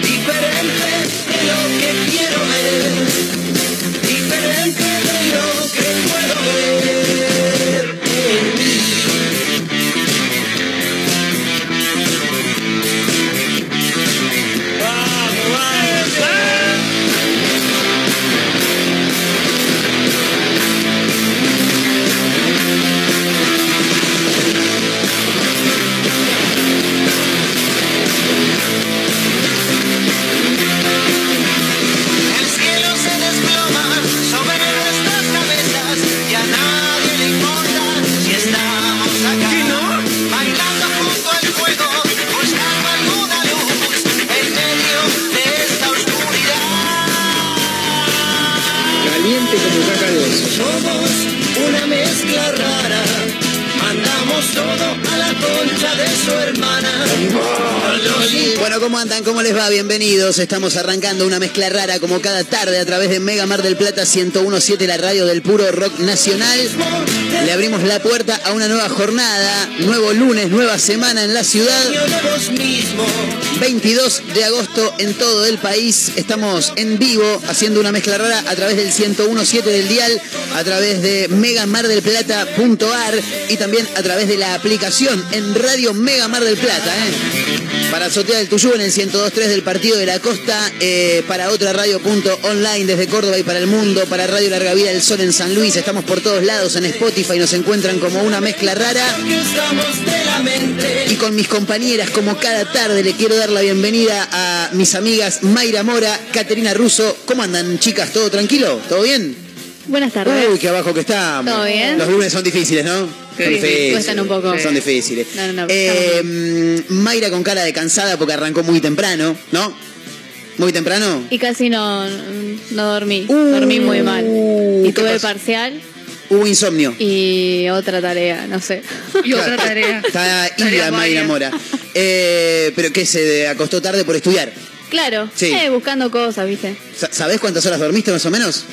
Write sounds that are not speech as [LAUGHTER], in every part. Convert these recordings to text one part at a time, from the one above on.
Diferente de lo que quiero ver, diferente de que puedo Bueno, ¿cómo andan? ¿Cómo les va? Bienvenidos. Estamos arrancando una mezcla rara como cada tarde a través de Mega Mar del Plata 1017, la radio del puro rock nacional. Le abrimos la puerta a una nueva jornada, nuevo lunes, nueva semana en la ciudad. Dueño de vos mismo. 22 de agosto en todo el país. Estamos en vivo haciendo una mezcla rara a través del 1017 del dial, a través de megamardelplata.ar y también a través de la aplicación en Radio Mega Mar del Plata. ¿eh? Para Azotea del Tuyú en el 102.3 del Partido de la Costa, eh, para otra radio punto online desde Córdoba y para el mundo, para Radio Larga Vida del Sol en San Luis. Estamos por todos lados en Spotify, nos encuentran como una mezcla rara. Y con mis compañeras, como cada tarde, le quiero dar la bienvenida a mis amigas Mayra Mora, Caterina Russo. ¿Cómo andan, chicas? ¿Todo tranquilo? ¿Todo bien? Buenas tardes. Uy, qué abajo que estamos. ¿Todo bien? Los lunes son difíciles, ¿no? Sí, son sí, difíciles. cuestan un poco. Son difíciles. No, no, no, Eh, Mayra con cara de cansada porque arrancó muy temprano, ¿no? Muy temprano. Y casi no, no dormí. Uh, dormí muy mal. Y ¿qué tuve pasó? parcial Hubo insomnio. y otra tarea, no sé. Y otra tarea. [LAUGHS] Está ida Mayra. Mora. Eh, pero que se acostó tarde por estudiar. Claro, Sí. eh, buscando cosas, ¿viste? Sa- ¿Sabés cuántas horas dormiste más o menos?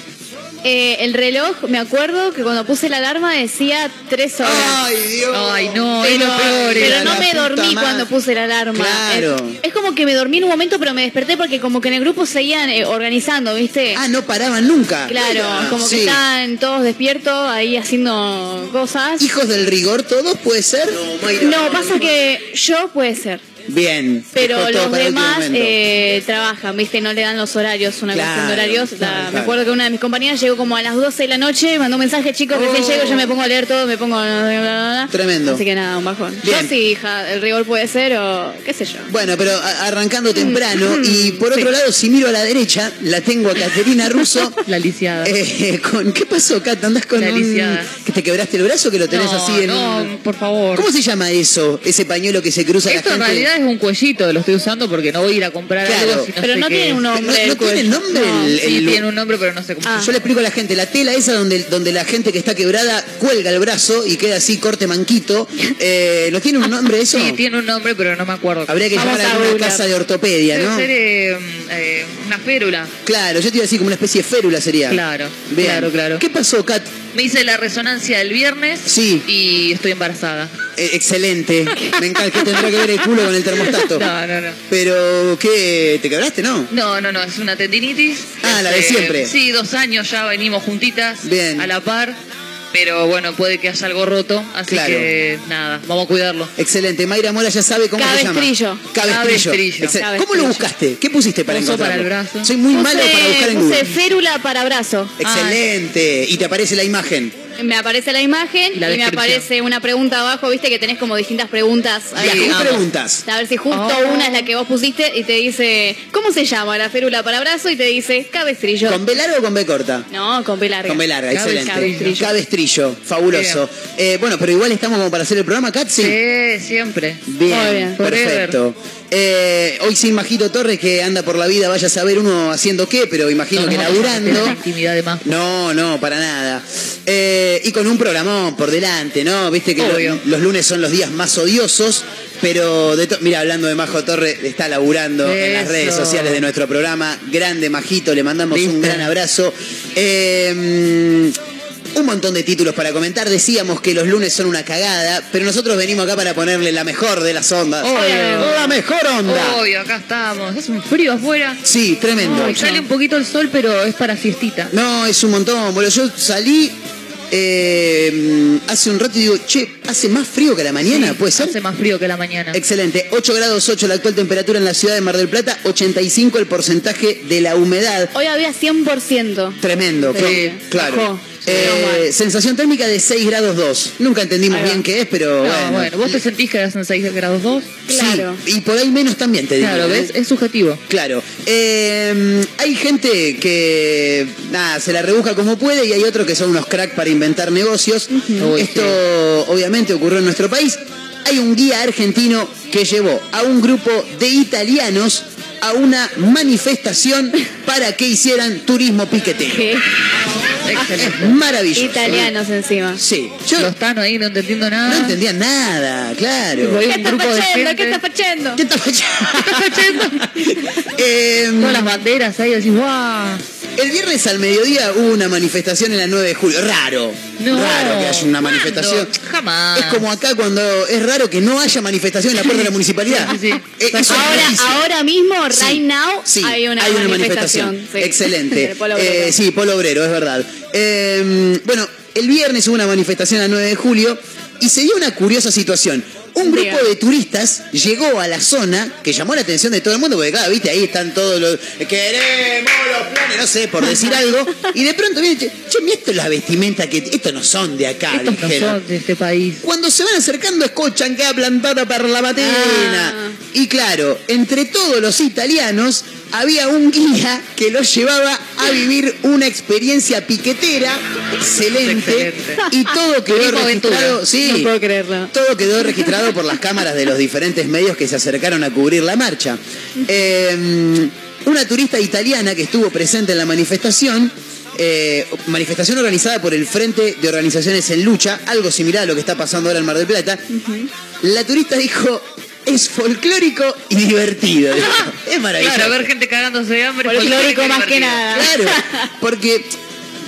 Eh, el reloj, me acuerdo que cuando puse la alarma decía tres horas. Dios! Ay, no, es pero, lo peor. pero no me dormí cuando puse la alarma. Claro. Es, es como que me dormí en un momento, pero me desperté porque como que en el grupo seguían eh, organizando, ¿viste? Ah, no paraban nunca. Claro, como Sí. que estaban todos despiertos ahí haciendo cosas. ¿Hijos del rigor todos puede ser? No, pasa que yo puede ser. Bien. Pero los demás eh, trabajan, ¿viste? No le dan los horarios, una Claro, cuestión de horarios. claro, La- claro. Me acuerdo que una de mis compañeras llegó como a las 12 de la noche, mandó un mensaje, chicos, recién Oh. llego, yo me pongo a leer todo, me pongo... bla, bla, bla, bla. Tremendo. Así que nada, un bajón. Bien. Yo sí, hija, el rigor puede ser o qué sé yo. Bueno, pero arrancando temprano Mm, y por otro sí. lado, si miro a la derecha, la tengo a Caterina Russo. [LAUGHS] La lisiada. Eh, con, ¿Qué pasó, Cat? ¿Andás con La un- lisiada. que te quebraste el brazo que lo tenés no, así en no, por favor. ¿Cómo se llama eso? Ese pañuelo que se cruza Esto la en gente. realidad es un cuellito, lo estoy usando porque no voy a ir a comprar Claro. algo si no Pero sé no qué tiene es. un nombre. ¿No- no el tiene cuello. nombre No. el- Sí, tiene un nombre, pero no sé cómo Ah. Yo le explico a la gente, la tela esa donde, donde la gente que está quebrada cuelga el brazo y queda así corte manquito, eh, ¿no tiene un nombre [LAUGHS] eso? Sí, tiene un nombre, pero no me acuerdo. Habría que Vamos llamar a alguna casa de ortopedia, Debe ¿no? ser eh, eh, una férula. Claro, yo te iba a decir como una especie de férula sería. Claro, Bien. claro, claro. ¿Qué pasó, Kat? Me hice la resonancia el viernes Sí. y estoy embarazada. Eh, excelente. Me encanta. ¿Qué tendrá que ver el culo con el termostato? [LAUGHS] No, no, no. Pero, ¿qué? ¿Te quebraste, no? No, no, no, es una tendinitis. Ah, la de Este, siempre. Sí, dos años ya venimos juntitas. Bien. A la par. Pero bueno, puede que haya algo roto. Así Claro. que nada, vamos a cuidarlo. Excelente. Mayra Mora ya sabe cómo se llama. Cabestrillo. Cabestrillo. ¿Cómo lo buscaste? ¿Qué pusiste para Uso encontrarlo? para el brazo. Soy muy Puse- malo para buscar en puse Google. férula para brazo. Excelente. Y te aparece la imagen. Me aparece la imagen Y la y, me aparece una pregunta abajo, viste que tenés como distintas preguntas. ¿Y a ahí. preguntas? A ver si justo Oh. una es la que vos pusiste y te dice, ¿cómo se llama la férula para brazo? Y te dice, cabestrillo. ¿Con B larga o con B corta? No, con B larga. Con B larga, excelente. Cabestrillo. Cabestrillo, fabuloso. Eh, bueno, pero igual estamos como para hacer el programa, Kat, sí. Siempre. Bien, Muy bien. perfecto. Eh, hoy sin Majito Torres que anda por la vida, vaya a saber uno haciendo qué, pero imagino No que laburando. intimidad de más. No, no, para nada. Eh, y con un programón por delante, ¿no? Viste que los lunes son los días más odiosos, pero de mira, hablando de Majo Torres, está laburando en las redes sociales de nuestro programa. Grande Majito, le mandamos un gran abrazo. Eh, un montón de títulos para comentar. Decíamos que los lunes son una cagada, pero nosotros venimos acá para ponerle la mejor de las ondas. Obvio. La mejor onda. Obvio, acá estamos. Es un frío afuera. Sí, tremendo. Ay, sale un poquito el sol, pero es para siestita. No, es un montón, boludo. Yo salí eh, hace un rato y digo, che, hace más frío que la mañana, ¿puede ser? Hace más frío que la mañana. Excelente. 8 grados 8 la actual temperatura en la ciudad de Mar del Plata, 85 el porcentaje de la humedad. Hoy había 100%. Tremendo, Sí, cl- claro. bajó. Eh, sensación térmica de 6 grados 2. Nunca entendimos bien qué es, pero No, bueno. bueno, vos te sentís que hacen 6 grados 2. Sí, Claro. y por ahí menos también te digo. Claro, ¿eh? ¿ves? Es subjetivo. Claro. Eh, hay gente que nada, se la rebuja como puede y hay otros que son unos crack para inventar negocios. Esto obviamente ocurrió en nuestro país. Hay un guía argentino que llevó a un grupo de italianos a una manifestación [LAUGHS] para que hicieran turismo piquetero. ¿Qué? Excelente. [LAUGHS] Maravilloso. Italianos encima. Sí. Yo Los Tano ahí no te entiendo nada. no entendía nada, claro. ¿Qué está grupo de fachando? gente. ¿Qué está fachando? ¿Qué está fachando? [LAUGHS] Em, Todas las banderas ahí, decís, ¡guau! El viernes al mediodía hubo una manifestación en la 9 de julio. Raro. No. Raro que haya una ¿Cuándo? manifestación. Jamás. Es como acá cuando es raro que no haya manifestación en la puerta de la municipalidad. Sí, sí. Eh, es Ahora, ahora mismo, Sí, right now, sí, hay una manifestación. sí. Excelente. [LAUGHS] Polo. Eh, sí, Polo Obrero, es verdad. Eh, bueno, el viernes hubo una manifestación a 9 de julio y se dio una curiosa situación. Un grupo de turistas llegó a la zona que llamó la atención de todo el mundo, porque claro, viste, ahí están todos los. Queremos los planes, no sé, por decir algo. Y de pronto viene, che, mira esto es la vestimenta que. Estos no son de acá, Estos no dijeron. son de este país. Cuando se van acercando escuchan que ha plantado para la matena. Ah. Y claro, entre todos los italianos había un guía que los llevaba a vivir una experiencia piquetera excelente. Excelente. Y todo [LAUGHS] quedó registrado. aventura. Sí, No puedo creerlo. todo quedó registrado por las cámaras de los diferentes medios que se acercaron a cubrir la marcha. Eh, una turista italiana que estuvo presente en la manifestación, eh, manifestación organizada por el Frente de Organizaciones en Lucha, algo similar a lo que está pasando ahora en Mar del Plata, la turista dijo, es folclórico y divertido. [LAUGHS] Es maravilloso. Claro, ver gente cagándose de hambre. Folclórico folclórico más que nada. Claro, [LAUGHS] porque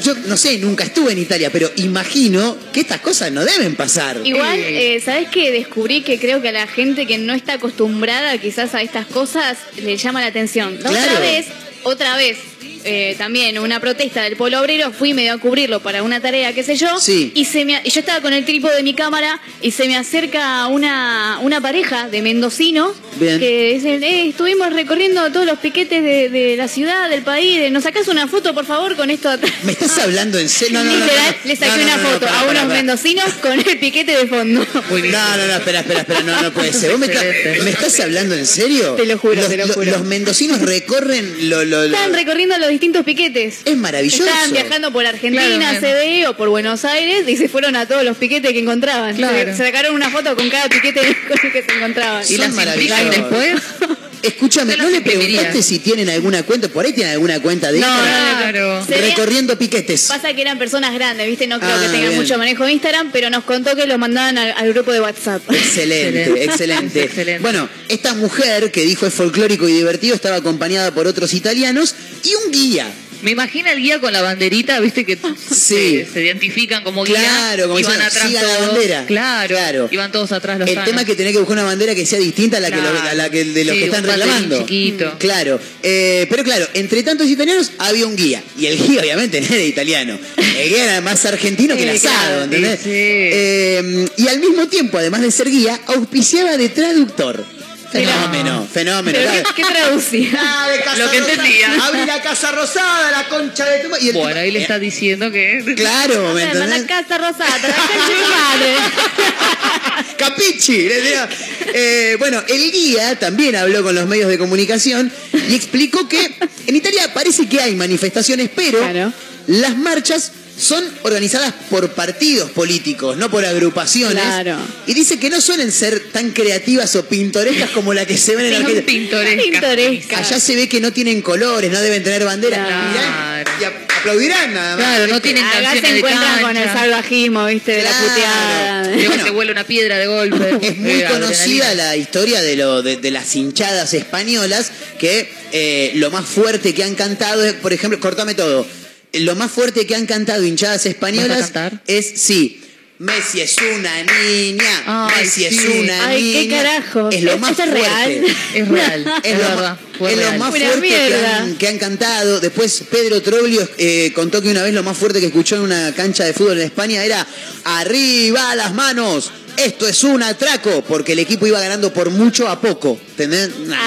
yo no sé, nunca estuve en Italia, pero imagino que estas cosas no deben pasar. Igual, Eh. ¿sabes qué? Descubrí que creo que a la gente que no está acostumbrada quizás a estas cosas le llama la atención. La Claro. Otra vez, otra vez, eh, también una protesta del Polo Obrero, fui medio a cubrirlo para una tarea, qué sé yo, Sí. y, se me, yo estaba con el trípode de mi cámara y se me acerca una, una pareja de mendocinos Bien. que dicen, eh, estuvimos recorriendo todos los piquetes de, de la ciudad, del país, ¿nos sacás una foto, por favor, con esto atrás? ¿Me estás hablando en serio? No, no, Literal, no. le saqué una foto a unos mendocinos con el piquete de fondo. Muy [LAUGHS] bien. No, no, no, espera, espera, espera, no, no puede ser. ¿Vos me, estás- Excelente. ¿me estás hablando en serio? Te lo juro, los, te lo los- juro. Los mendocinos recorren lo, lo, lo- Estaban recorriendo los distintos piquetes. Es maravilloso. Estaban viajando por Argentina, Claro, CDE o por Buenos Aires y se fueron a todos los piquetes que encontraban. Claro. Se, se sacaron una foto con cada piquete [LAUGHS] con el que se encontraban. ¿Y las maravillosos. después? [LAUGHS] Escúchame, ¿no los le preguntaste si tienen alguna cuenta? Por ahí tienen alguna cuenta de No, Instagram. Claro. Sería- Recorriendo piquetes. Pasa que eran personas grandes, ¿viste? No creo Ah, que tengan bien. mucho manejo de Instagram, pero nos contó que lo mandaban al, al grupo de WhatsApp. Excelente, Excelente. excelente. [LAUGHS] Excelente. Bueno, esta mujer que dijo es folclórico y divertido estaba acompañada por otros italianos y un guía. Me imagina el guía con la banderita, viste que Sí. se, se identifican como guía. Claro, como y van diciendo, atrás "Siga la todos. bandera". Claro, Claro. Y van todos atrás los El tema es que tenés que buscar una bandera que sea distinta a la, que, lo- Claro. a la que de los Sí, que están reclamando. chiquito. Claro. Eh, pero claro, entre tantos italianos había un guía. Y el guía obviamente [LAUGHS] no era italiano. El guía era más argentino que el asado. ¿entendés? Sí, sí. Eh, y al mismo tiempo, además de ser guía, auspiciaba de traductor. Fenómeno, fenómeno. ¿Pero claro. qué, qué traducía? Ah, de Casa Lo que Rosada. entendía. Abrí la casa rosada, la concha de tu ma- y el Bueno, tipo- ahí le está diciendo que. Claro, ¿me Me manda entendés? casa rosada, la concha de tu madre. [LAUGHS] Capichi. le decía. Eh, bueno, el guía también habló con los medios de comunicación y explicó que en Italia parece que hay manifestaciones, pero Claro. las marchas son organizadas por partidos políticos, no por agrupaciones. Claro. Y dice que no suelen ser tan creativas o pintorescas como la que se ven en Argentina. pintorescas. Pintoresca. Allá se ve que no tienen colores, no deben tener banderas. Claro. Y ap- aplaudirán nada más. Claro, no ¿viste? tienen Acá se de encuentran con el salvajismo, ¿viste? De Claro. la puteada. Luego Bueno. se vuela una piedra de golpe. Es muy [LAUGHS] Eh, conocida adrenalina. la historia de, lo, de, de las hinchadas españolas, que eh, lo más fuerte que han cantado es, por ejemplo, cortame todo, lo más fuerte que han cantado hinchadas españolas es, sí, Messi es una niña, Ay, Messi es una Ay, qué niña. carajo. Es lo ¿Esto más es fuerte. real? Es real, Es es lo, verdad. es lo más fuerte que mierda. han, que han cantado. Después Pedro Troglio eh, contó que una vez lo más fuerte que escuchó en una cancha de fútbol en España era arriba las manos. Esto es un atraco, porque el equipo iba ganando por mucho a poco.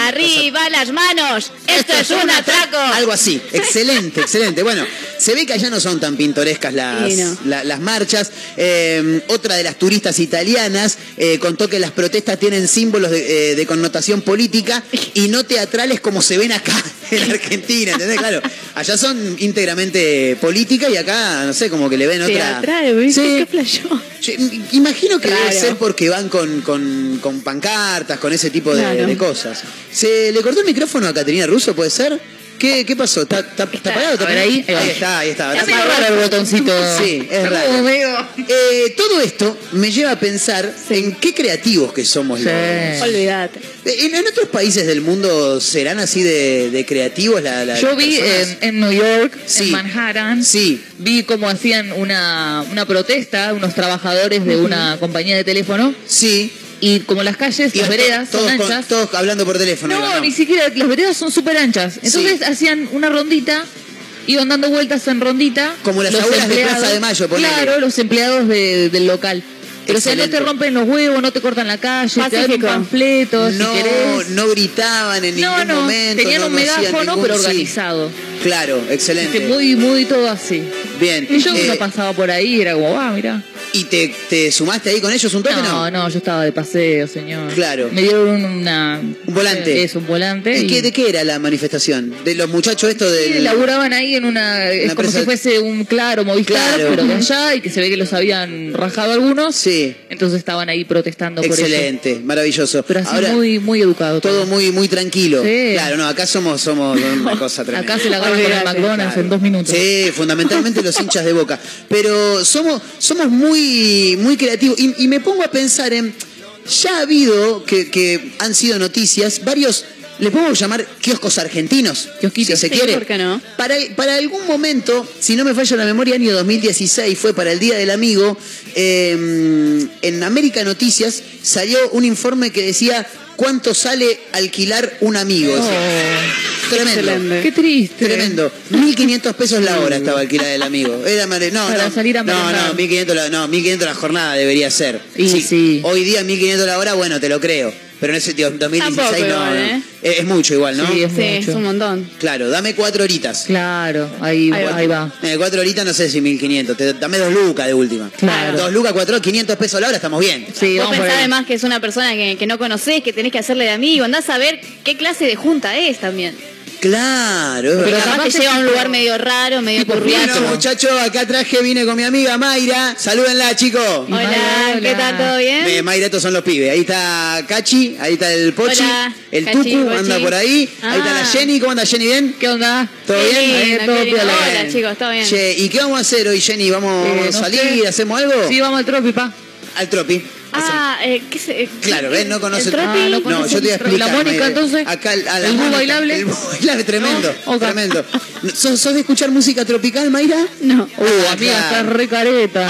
Arriba las manos. [LAUGHS] Esto es un atraco. Algo así. Excelente, excelente. Bueno, se ve que allá no son tan pintorescas las, Sí, no. la- las marchas. Eh, otra de las turistas italianas eh, contó que las protestas tienen símbolos de, eh, de connotación política y no teatrales como se ven acá [LAUGHS] en Argentina. ¿Entendés? Claro, allá son íntegramente políticas y acá, no sé, como que le ven otra. ¿Qué? Yo imagino que debe Claro. ser porque van con, con- con pancartas, con ese tipo de, Claro. de cosas. ¿Se le cortó el micrófono a Caterina Russo, puede ser? ¿Qué, qué pasó? ¿Está, está, está apagado? ¿Está ahí, ahí va. está, ahí está. Está medio raro el botoncito. Sí, es raro. Eh, todo esto me lleva a pensar en qué creativos que somos Sí. los. Olvídate. ¿En, en otros países del mundo serán así de, de creativos la, la- Yo vi en, en New York, Sí. en Manhattan, Sí. vi cómo hacían una, una protesta, unos trabajadores de una compañía de teléfono, Sí. Y como las calles, Y las veredas todos, son con- anchas. todos hablando por teléfono. no, ni siquiera, las veredas son súper anchas. Entonces Sí. hacían una rondita, iban dando vueltas en rondita. Como las los aulas de Plaza de Mayo, ponele. Claro, los empleados de- del local. Pero o sea, no te Excelente. rompen los huevos, no te cortan la calle, te dan un Pacífico. panfleto, no, si querés. no gritaban en No, ningún no, momento. tenían no, un no megáfono, ningún- pero sí. organizado. Claro, excelente. Este, muy, muy todo así. Bien. Y yo Eh, no pasaba por ahí, era como, ah, mira. ¿Y te, te sumaste ahí con ellos un toque? No, no, yo estaba de paseo, señor. Claro. Me dieron una... Un volante. Es un volante. ¿Y y- qué- ¿De qué era la manifestación? ¿De los muchachos esto Sí, del...? laburaban ahí en una... Es como si fuese un claro Movistar, Claro. pero de allá, y que se ve que los habían rajado algunos. Sí, Entonces estaban ahí protestando por eso. excelente, maravilloso. Pero así Ahora, muy, muy educado. todo muy muy tranquilo. Sí. Claro, no, acá somos, somos [LAUGHS] una cosa tremenda. Acá se la agarran con el McDonald's Claro. en dos minutos. Sí, fundamentalmente los hinchas de boca. Pero somos, somos muy, muy creativos. Y, y me pongo a pensar en. Ya ha habido, que, que han sido noticias, varios. ¿Le podemos llamar kioscos argentinos? Kiosquitos. Si se Sí, quiere. ¿por qué no? Para, para algún momento, si no me falla la memoria, año 2016 fue para el Día del Amigo. eh, en América Noticias salió un informe que decía cuánto sale alquilar un amigo. Tremendo. Excelente. Qué triste. Tremendo. 1.500 pesos la hora estaba alquilada el amigo. Era mare- no, Para no, salir a no, no, 1.500 la, no, 1.500 la jornada debería ser. Y sí. Hoy día 1.500 la hora, bueno, te lo creo. Pero en ese tío, 2016 Tampoco no, igual, no. ¿eh? Es, es mucho igual, ¿no? Sí, es Sí, mucho. es un montón. Claro, dame cuatro horitas. Claro, ahí, Ahí va. ahí va. Eh, cuatro horitas no sé si 1.500. Te, dame dos lucas de última. Claro. Dos lucas, cuatro, 500 pesos la hora, estamos bien. Sí, Vos vamos por pensás ahí. además que es una persona que, que no conocés, que tenés que hacerle de amigo. Andás a ver qué clase de junta es también. Claro, es Pero verdad. capaz capaz te lleva a un lugar medio raro, medio tipo turriato. Bueno, muchachos, acá traje, vine con mi amiga Mayra. Salúdenla, chicos. Hola, Hola. ¿qué tal? ¿Todo bien? Eh, Mayra, estos son los pibes. Ahí está Cachi, ahí está el Pochi, Hola, el Cachi, Tucu Pochi. anda por ahí. Ahí está la Ah. Jenny. ¿Cómo anda Jenny? ¿Bien? ¿Qué onda? ¿Todo Qué bien? Ahí, todo qué piola. Hola, chicos, ¿todo bien? Che, ¿y qué vamos a hacer hoy, Jenny? ¿Vamos Eh, a no salir? sé. ¿Hacemos algo? Sí, vamos al tropi, pa. Al tropi. Ah, eh, ¿qué se, Claro, ¿ves? No conoce el tropi. Ah, no No, yo te voy a el- explicar. la Mónica, entonces. Acá a la ¿El Mónica. bailable? El bailable, tremendo. No, ok. Tremendo. [LAUGHS] ¿Sos, sos de escuchar música tropical, Mayra? No. Uh, amiga, estás re careta.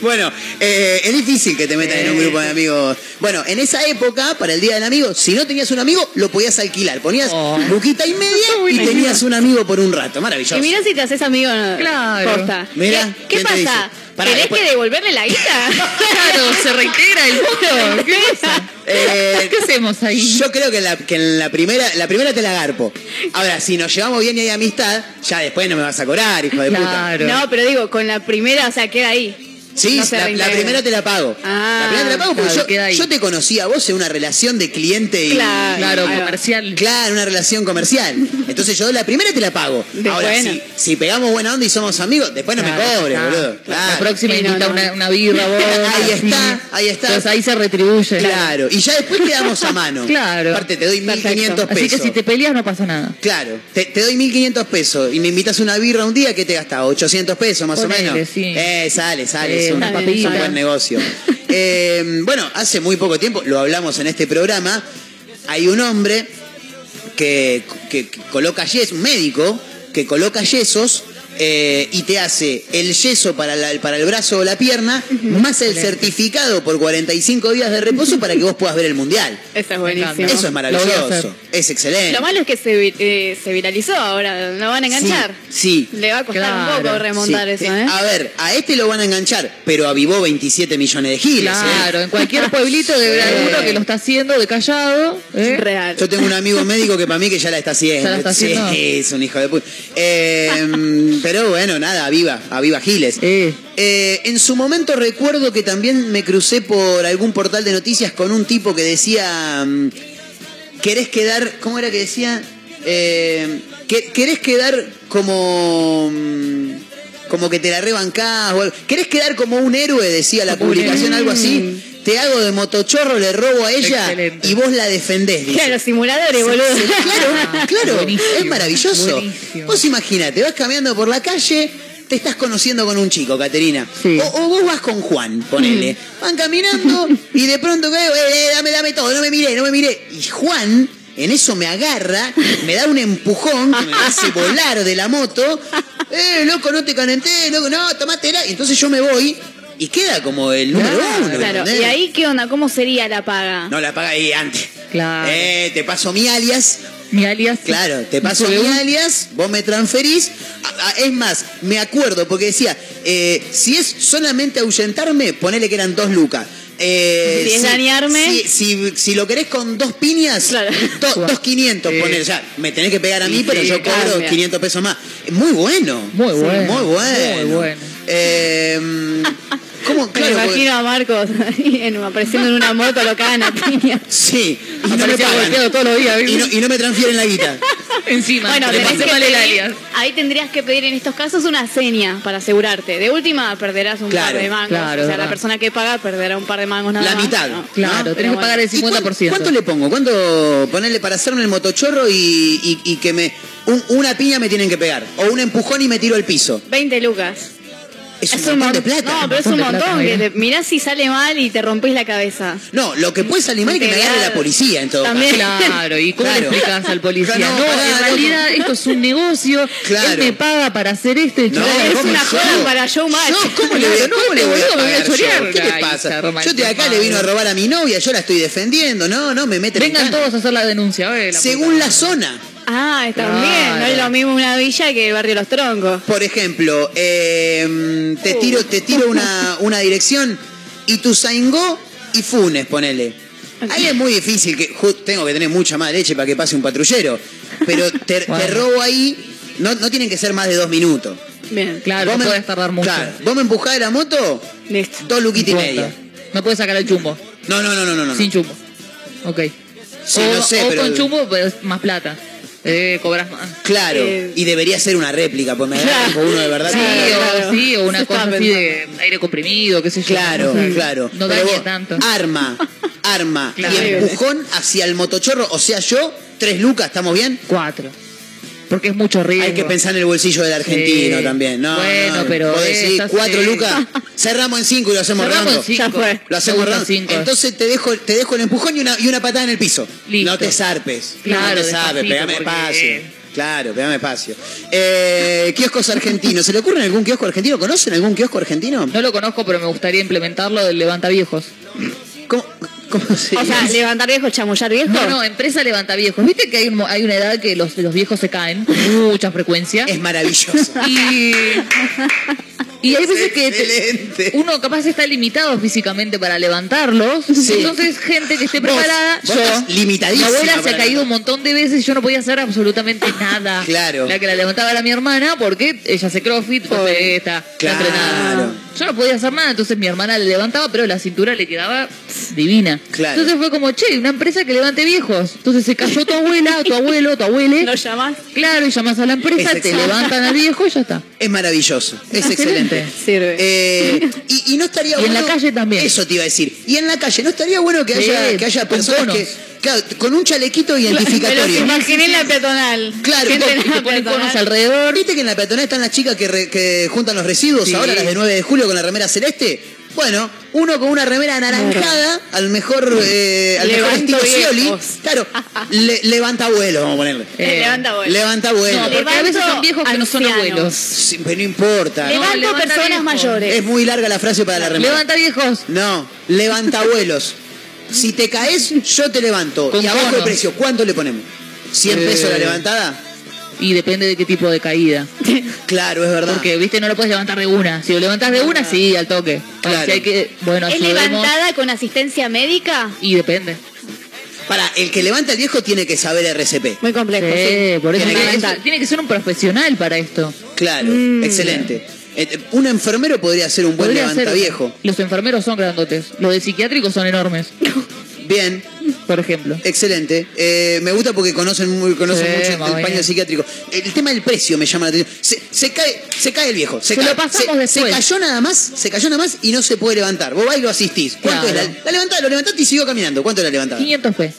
Bueno, eh, es difícil que te metas en un grupo de amigos. Bueno, en esa época, para el Día del Amigo, si no tenías un amigo, lo podías alquilar. Ponías Oh. buquita y media [LAUGHS] y tenías un amigo por un rato. Maravilloso. Y mirá si te haces amigo no, Claro. posta. Mirá, ¿Qué, qué ¿quién te pasa? dice? Pará, ¿Tenés después- que devolverle la guita? [LAUGHS] Claro, se reintegra el mundo. ¿Qué pasa? Eh, ¿Qué hacemos ahí? Yo creo que, en la, que en la primera la primera te la garpo. Ahora, si nos llevamos bien y hay amistad, ya después no me vas a cobrar, hijo de puta. Claro. No, pero digo, con la primera, o sea, queda ahí. Sí, No la, primera te la pago. Ah, la primera te la pago porque claro, yo, yo te conocí a vos en una relación de cliente y. Claro. Claro, comercial. Claro, una relación comercial. Entonces yo la primera te la pago. Ahora, buena. si, si pegamos buena onda y somos amigos, después no me cobres, claro. boludo. La próxima Sí, no, invita no. Una, una birra vos. [LAUGHS] Ahí está, ahí está. Entonces ahí se retribuye. Claro. Y ya después quedamos a mano. [LAUGHS] Claro. Aparte, te doy Perfecto. 1500 pesos. Así que si te peleas no pasa nada. Claro, te, te doy 1500 pesos y me invitas una birra un día, ¿qué te gasta? 800 pesos más Ponele, o menos. sí. Eh, sale, sale. Eh, es un, es buen negocio. [LAUGHS] Eh, bueno, hace muy poco tiempo, lo hablamos en este programa, hay un hombre que, que- que coloca yesos, un médico, que coloca yesos eh, y te hace el yeso para, la- para el brazo o la pierna, más el certificado por 45 días de reposo para que vos puedas ver el mundial. [LAUGHS] Eso es buenísimo. Eso es maravilloso, es excelente. Lo malo es que se, vi- eh, se viralizó ahora, lo van a enganchar. Sí, sí. Le va a costar un poco remontar Sí, eso, eh. A ver, a este lo van a enganchar, pero avivó 27 millones de giles. ¿eh? Claro, en cualquier [LAUGHS] pueblito debe haber alguno que lo está haciendo de callado. ¿eh? Real. Yo tengo un amigo médico que para mí que ya la está haciendo. ¿Ya la está haciendo? Sí, es un hijo de puta. Eh, pero bueno, nada, aviva, aviva giles. Eh. Eh, en su momento recuerdo que también me crucé por algún portal de noticias con un tipo que decía, mm, ¿querés quedar, cómo era que decía? Eh, que- ¿Querés quedar como... mm, Como que te la rebancás o algo. ¿Querés quedar como un héroe? Decía la publicación, algo así. Te hago de motochorro, le robo a ella Excelente. y vos la defendés. dice. Claro, simuladores, boludo. Claro, claro, Buenísimo, es maravilloso. buenísimo. Vos imaginate, vas caminando por la calle, te estás conociendo con un chico, Caterina. Sí. O, o vos vas con Juan, ponele. Van caminando y de pronto, eh, eh, dame, dame todo, no me miré, no me miré. Y Juan, en eso me agarra, me da un empujón que me hace volar de la moto. Eh, loco, no te calenté, loco, no, tomátela. Y entonces yo me voy y queda como el número Claro, uno. Claro, ¿entendés? y ahí, ¿qué onda? ¿Cómo sería la paga? No la paga ahí antes. Claro. Eh, te paso mi alias. Mi alias. Claro, te paso Mi alias, vos me transferís. Es más, me acuerdo porque decía, eh, si es solamente ahuyentarme, ponele que eran dos lucas. Eh, Si es dañarme. Si, si- si lo querés con dos piñas, Claro. do- [LAUGHS] dos quinientos, Sí. ponele. Ya, me tenés que pegar a mí, Sí, pero sí, yo cobro cambia. 500 pesos más. Muy bueno. Muy bueno. Muy bueno. Muy bueno. Eh, ¿Cómo? Me Claro, porque- imagino a Marcos ahí en- apareciendo en una moto, lo cagan a piña. Sí, y no me pagan. todos los días. Y no, y no me transfieren la guita. [LAUGHS] Encima. Bueno, tenés que mal el pedir- alias. ahí tendrías que pedir en estos casos una seña para asegurarte. De última perderás un Claro, par de mangos. claro, o sea, verdad. la persona que paga perderá un par de mangos nada La más. mitad. ¿no? Claro, ¿no? tenés que pagar el ¿Y cuán- 50%. ¿Cuánto le pongo? ¿Cuánto ponerle para hacerme el motochorro y, y- y que me. un- una piña me tienen que pegar? O un empujón y me tiro al piso. 20 lucas. Es un montón de plata. No, pero es un montón de plata, que mira. te- mirás si sale mal y te rompes la cabeza. No, lo que puede salir mal es que me agarre la policía en todo También. caso. Claro, ¿y cómo Claro. le explicas al policía? Claro, No, no, pará, en realidad esto es un negocio. Claro. Él me paga para hacer esto. y No, es ¿cómo una joda para showmatch. Yo, ¿cómo le voy [LAUGHS] No, cómo le este voy a pagar yo? chorear. ¿Qué le Ay, pasa? Yo estoy acá, le vino a robar a mi novia, yo la estoy defendiendo. No, no, me meten en Vengan todos a hacer la denuncia. eh, Según la zona. Ah, también. Claro. No es lo mismo una villa que el barrio Los Troncos. Por ejemplo, eh, te tiro, te tiro una, una dirección Ituzaingó y Funes, ponele. Ahí es muy difícil, que tengo que tener mucha más leche para que pase un patrullero. Pero te, robo ahí, no, no tienen que ser más de dos minutos. Bien. Claro, Vos no me- puedes tardar mucho. Claro, vos me empujás de la moto, Listo. dos luquitas y No media. No puedes sacar el chumbo. No, no, no, no, no. no. Sin chumbo. Ok. Sí, o no sé, o pero- con chumbo, pues más plata. Eh, cobras más. Claro, Eh. y debería ser una réplica, pues me da Claro. uno de verdad. Sí, o, claro. sí, o una Eso cosa así de aire comprimido, qué sé yo. Claro, claro. No dañe vos, tanto. Arma, arma [LAUGHS] Claro. y empujón hacia el motochorro, o sea, yo, tres lucas, ¿estamos bien? Cuatro. Porque es mucho riesgo. Hay que pensar en el bolsillo del argentino Sí. también, ¿no? Bueno, no, pero vos decís, cuatro sí. lucas, cerramos en cinco y lo hacemos Cerramos cinco. Ya fue. Lo hacemos cinco. Entonces te dejo, te dejo el empujón y una, y una patada en el piso. Listo. No te zarpes. Claro, no te zarpes, pegame espacio. Claro, pegame espacio. Eh, kioscos argentinos. ¿Se le ocurre en algún kiosco argentino? ¿Conocen algún kiosco argentino? No lo conozco, pero me gustaría implementarlo del levantaviejos. ¿Cómo, cómo se O sea, levantar viejo, chamullar viejo. No, no, empresa levantaviejos. Viste que hay, un hay una edad que los, los viejos se caen con mucha frecuencia. Es maravilloso. Y, y hay veces que te- uno capaz está limitado físicamente para levantarlos. Sí. Entonces, gente que esté preparada. vos yo. limitadísima Mi abuela se ha caído un montón de veces y yo no podía hacer absolutamente nada. Claro. La que la levantaba era mi hermana porque ella hace crossfit, entonces está, está Claro. entrenada. Yo no podía hacer nada, entonces mi hermana le levantaba, pero la cintura le quedaba pss, divina. Claro. Entonces fue como, che, una empresa que levante viejos. Entonces se cayó tu abuela, tu abuelo, tu abuele. ¿Lo llamás? Claro, y llamas a la empresa, Es te levantan al viejo y ya está. Es maravilloso, es Excelente. excelente. Sirve. Eh, y, y no estaría Y en bueno. la calle también. Eso te iba a decir. Y en la calle, ¿no estaría bueno que Sí, haya, que haya personas que. Claro, con un chalequito identificatorio. imaginé en la peatonal. Claro, te ponen conos alrededor. ¿Viste que en la peatonal están las chicas que, re- que juntan los residuos Sí. ahora, las de 9 de julio con la remera celeste? Bueno, uno con una remera anaranjada, al mejor, eh, al mejor estilo Scioli. Claro, le- levanta vuelo, vamos a ponerle. Eh, Levanta vuelo. Levanta vuelo. No, porque a veces son viejos que no son abuelos. Sí, pero no importa. Levanto levanta personas viejo. mayores. Es muy larga la frase para la remera. Levanta viejos. No, levanta abuelos. Si te caes, yo te levanto. Con y abajo el precio, ¿cuánto le ponemos? ¿100 Eh. pesos la levantada? Y depende de qué tipo de caída. [LAUGHS] Claro, es verdad. Porque, viste, no lo puedes levantar de una. Si lo levantas de una, sí, al toque. Claro. si hay que, bueno, ¿Es ayudemos. levantada con asistencia médica? Y depende. Para, el que levanta el viejo tiene que saber RCP. Muy complejo, Sí, sí. por eso Tiene que tiene que ser un profesional para esto. Claro, Mm. excelente. Eh, Un enfermero podría ser un buen Podría levanta ser- viejo. Los enfermeros son grandotes. Los de psiquiátricos son enormes, [LAUGHS] Bien, por ejemplo. excelente. Eh, me gusta porque conocen, muy, conocen Sí, mucho el paño psiquiátrico. El tema del precio me llama la atención. Se, se cae, se cae el viejo. Se, Se cae. lo pasamos se, después. se cayó nada más, se cayó nada más y no se puede levantar. Vos vas y lo asistís. ¿Cuánto Claro. es la, la levantada? Lo levantaste y siguió caminando. ¿Cuánto es la levantada? 500 P.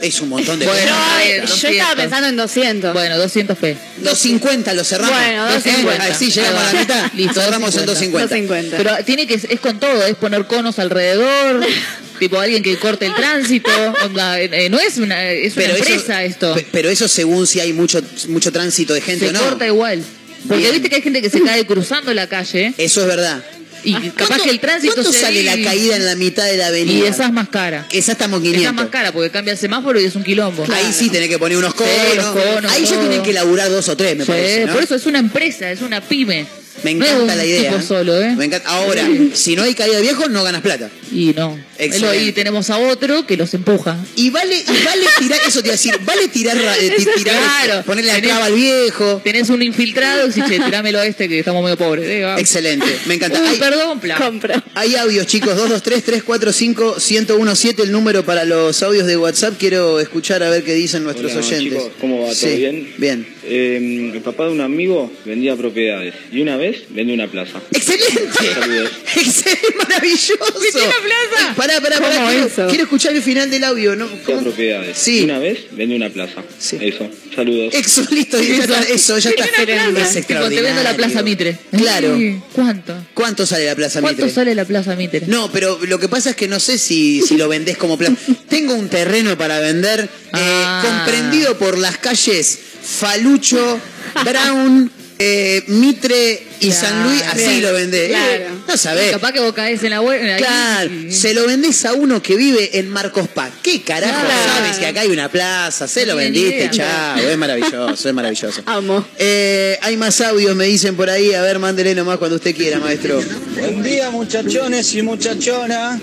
Es un montón de Bueno, pesos. Yo, está bien, yo 200. estaba pensando en 200. Bueno, 200 P. 250 lo cerramos. Bueno, ¿Eh? 250. Ahí sí, llegamos a la mitad. [LAUGHS] Listo, cerramos en 250. 250. Pero tiene que es con todo, es poner conos alrededor, [LAUGHS] tipo alguien que corte el tránsito, onda, eh, eh, no es una es una Pero empresa eso, esto. pe- pero eso según si hay mucho, mucho tránsito de gente Se o no. corta igual. Porque Bien. viste que hay gente que se cae cruzando la calle Eso es verdad. Y capaz ¿Cuánto- que el tránsito ¿Cuánto se sale la caída en la mitad de la avenida? y esa es más cara. Esa estamos 500. Esa es más cara porque cambia el semáforo y es un quilombo. Ahí sí tenés que poner unos conos. los conos, Ahí ya todo. tienen que laburar dos o tres, me Sí, parece. ¿no? Por eso es una empresa, es una pyme. Me encanta la idea. tipo solo, ¿eh? Me encanta. Ahora, si no hay caída de viejos, no ganas plata. Y no. Excelente. Y tenemos a otro que los empuja. Y vale, y vale tirar, eso te iba a decir, vale tirar, ra- eh, ti- tirar Claro. ponerle la clava al viejo. Tenés un infiltrado y che, tirámelo a este que estamos medio pobres. Eh. Excelente, me encanta. Uy, Hay- perdón, plan. Compro. Hay audios, chicos, 223-345-1017, el número para los audios de WhatsApp. Quiero escuchar a ver qué dicen nuestros Hola, oyentes. chicos, ¿cómo va? ¿Todo Sí, bien? Bien. Eh, el papá de un amigo vendía propiedades y una vez vendió una plaza. ¡Excelente! Saludos. [LAUGHS] ¡Excelente! ¡Maravilloso! ¿Viste la plaza? Pará, pará, pará. ¿Cómo Quiero, eso? quiero escuchar el final del audio, ¿no? Propiedades Sí. una vez vendió una plaza. Sí. Eso. Saludos. Eso, listo, ya está, eso, ya está. Una plaza. Es Tipo, te extraordinario. vendo la Plaza Mitre. Claro. Sí. ¿Cuánto? ¿Cuánto sale la Plaza ¿Cuánto Mitre? sale la Plaza Mitre? No, pero lo que pasa es que no sé si, si lo vendés como plaza. [LAUGHS] Tengo un terreno para vender eh, Ah. comprendido por las calles Falucho, [LAUGHS] Brown, eh, Mitre y Claro. San Luis. Así Bien, lo vendés. claro. Eh, no sabés. Capaz que vos caes en la web. ahí Claro, y- se lo vendés a uno que vive en Marcos Paz. ¿Qué carajo Claro. sabes que acá hay una plaza? Se lo vendiste, chao. Es maravilloso, es maravilloso. [LAUGHS] Amo. Eh, hay más audios, me dicen por ahí. A ver, mándele nomás cuando usted quiera, maestro. Buen día muchachones y muchachonas.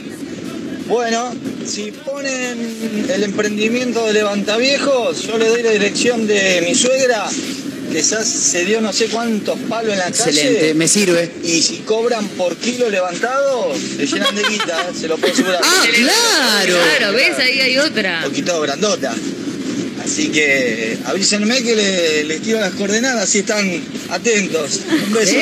Bueno, si ponen el emprendimiento de Levantaviejos, yo le doy la dirección de mi suegra, que ya se dio no sé cuántos palos en la Excelente, calle. me sirve. Y si cobran por kilo levantado, le llenan de guita, se lo puedo asegurar. Ah, claro. Claro, ¿ves? Ahí hay otra. Un poquito grandota. Así que avísenme que le- les tiro las coordenadas si están atentos. Un beso.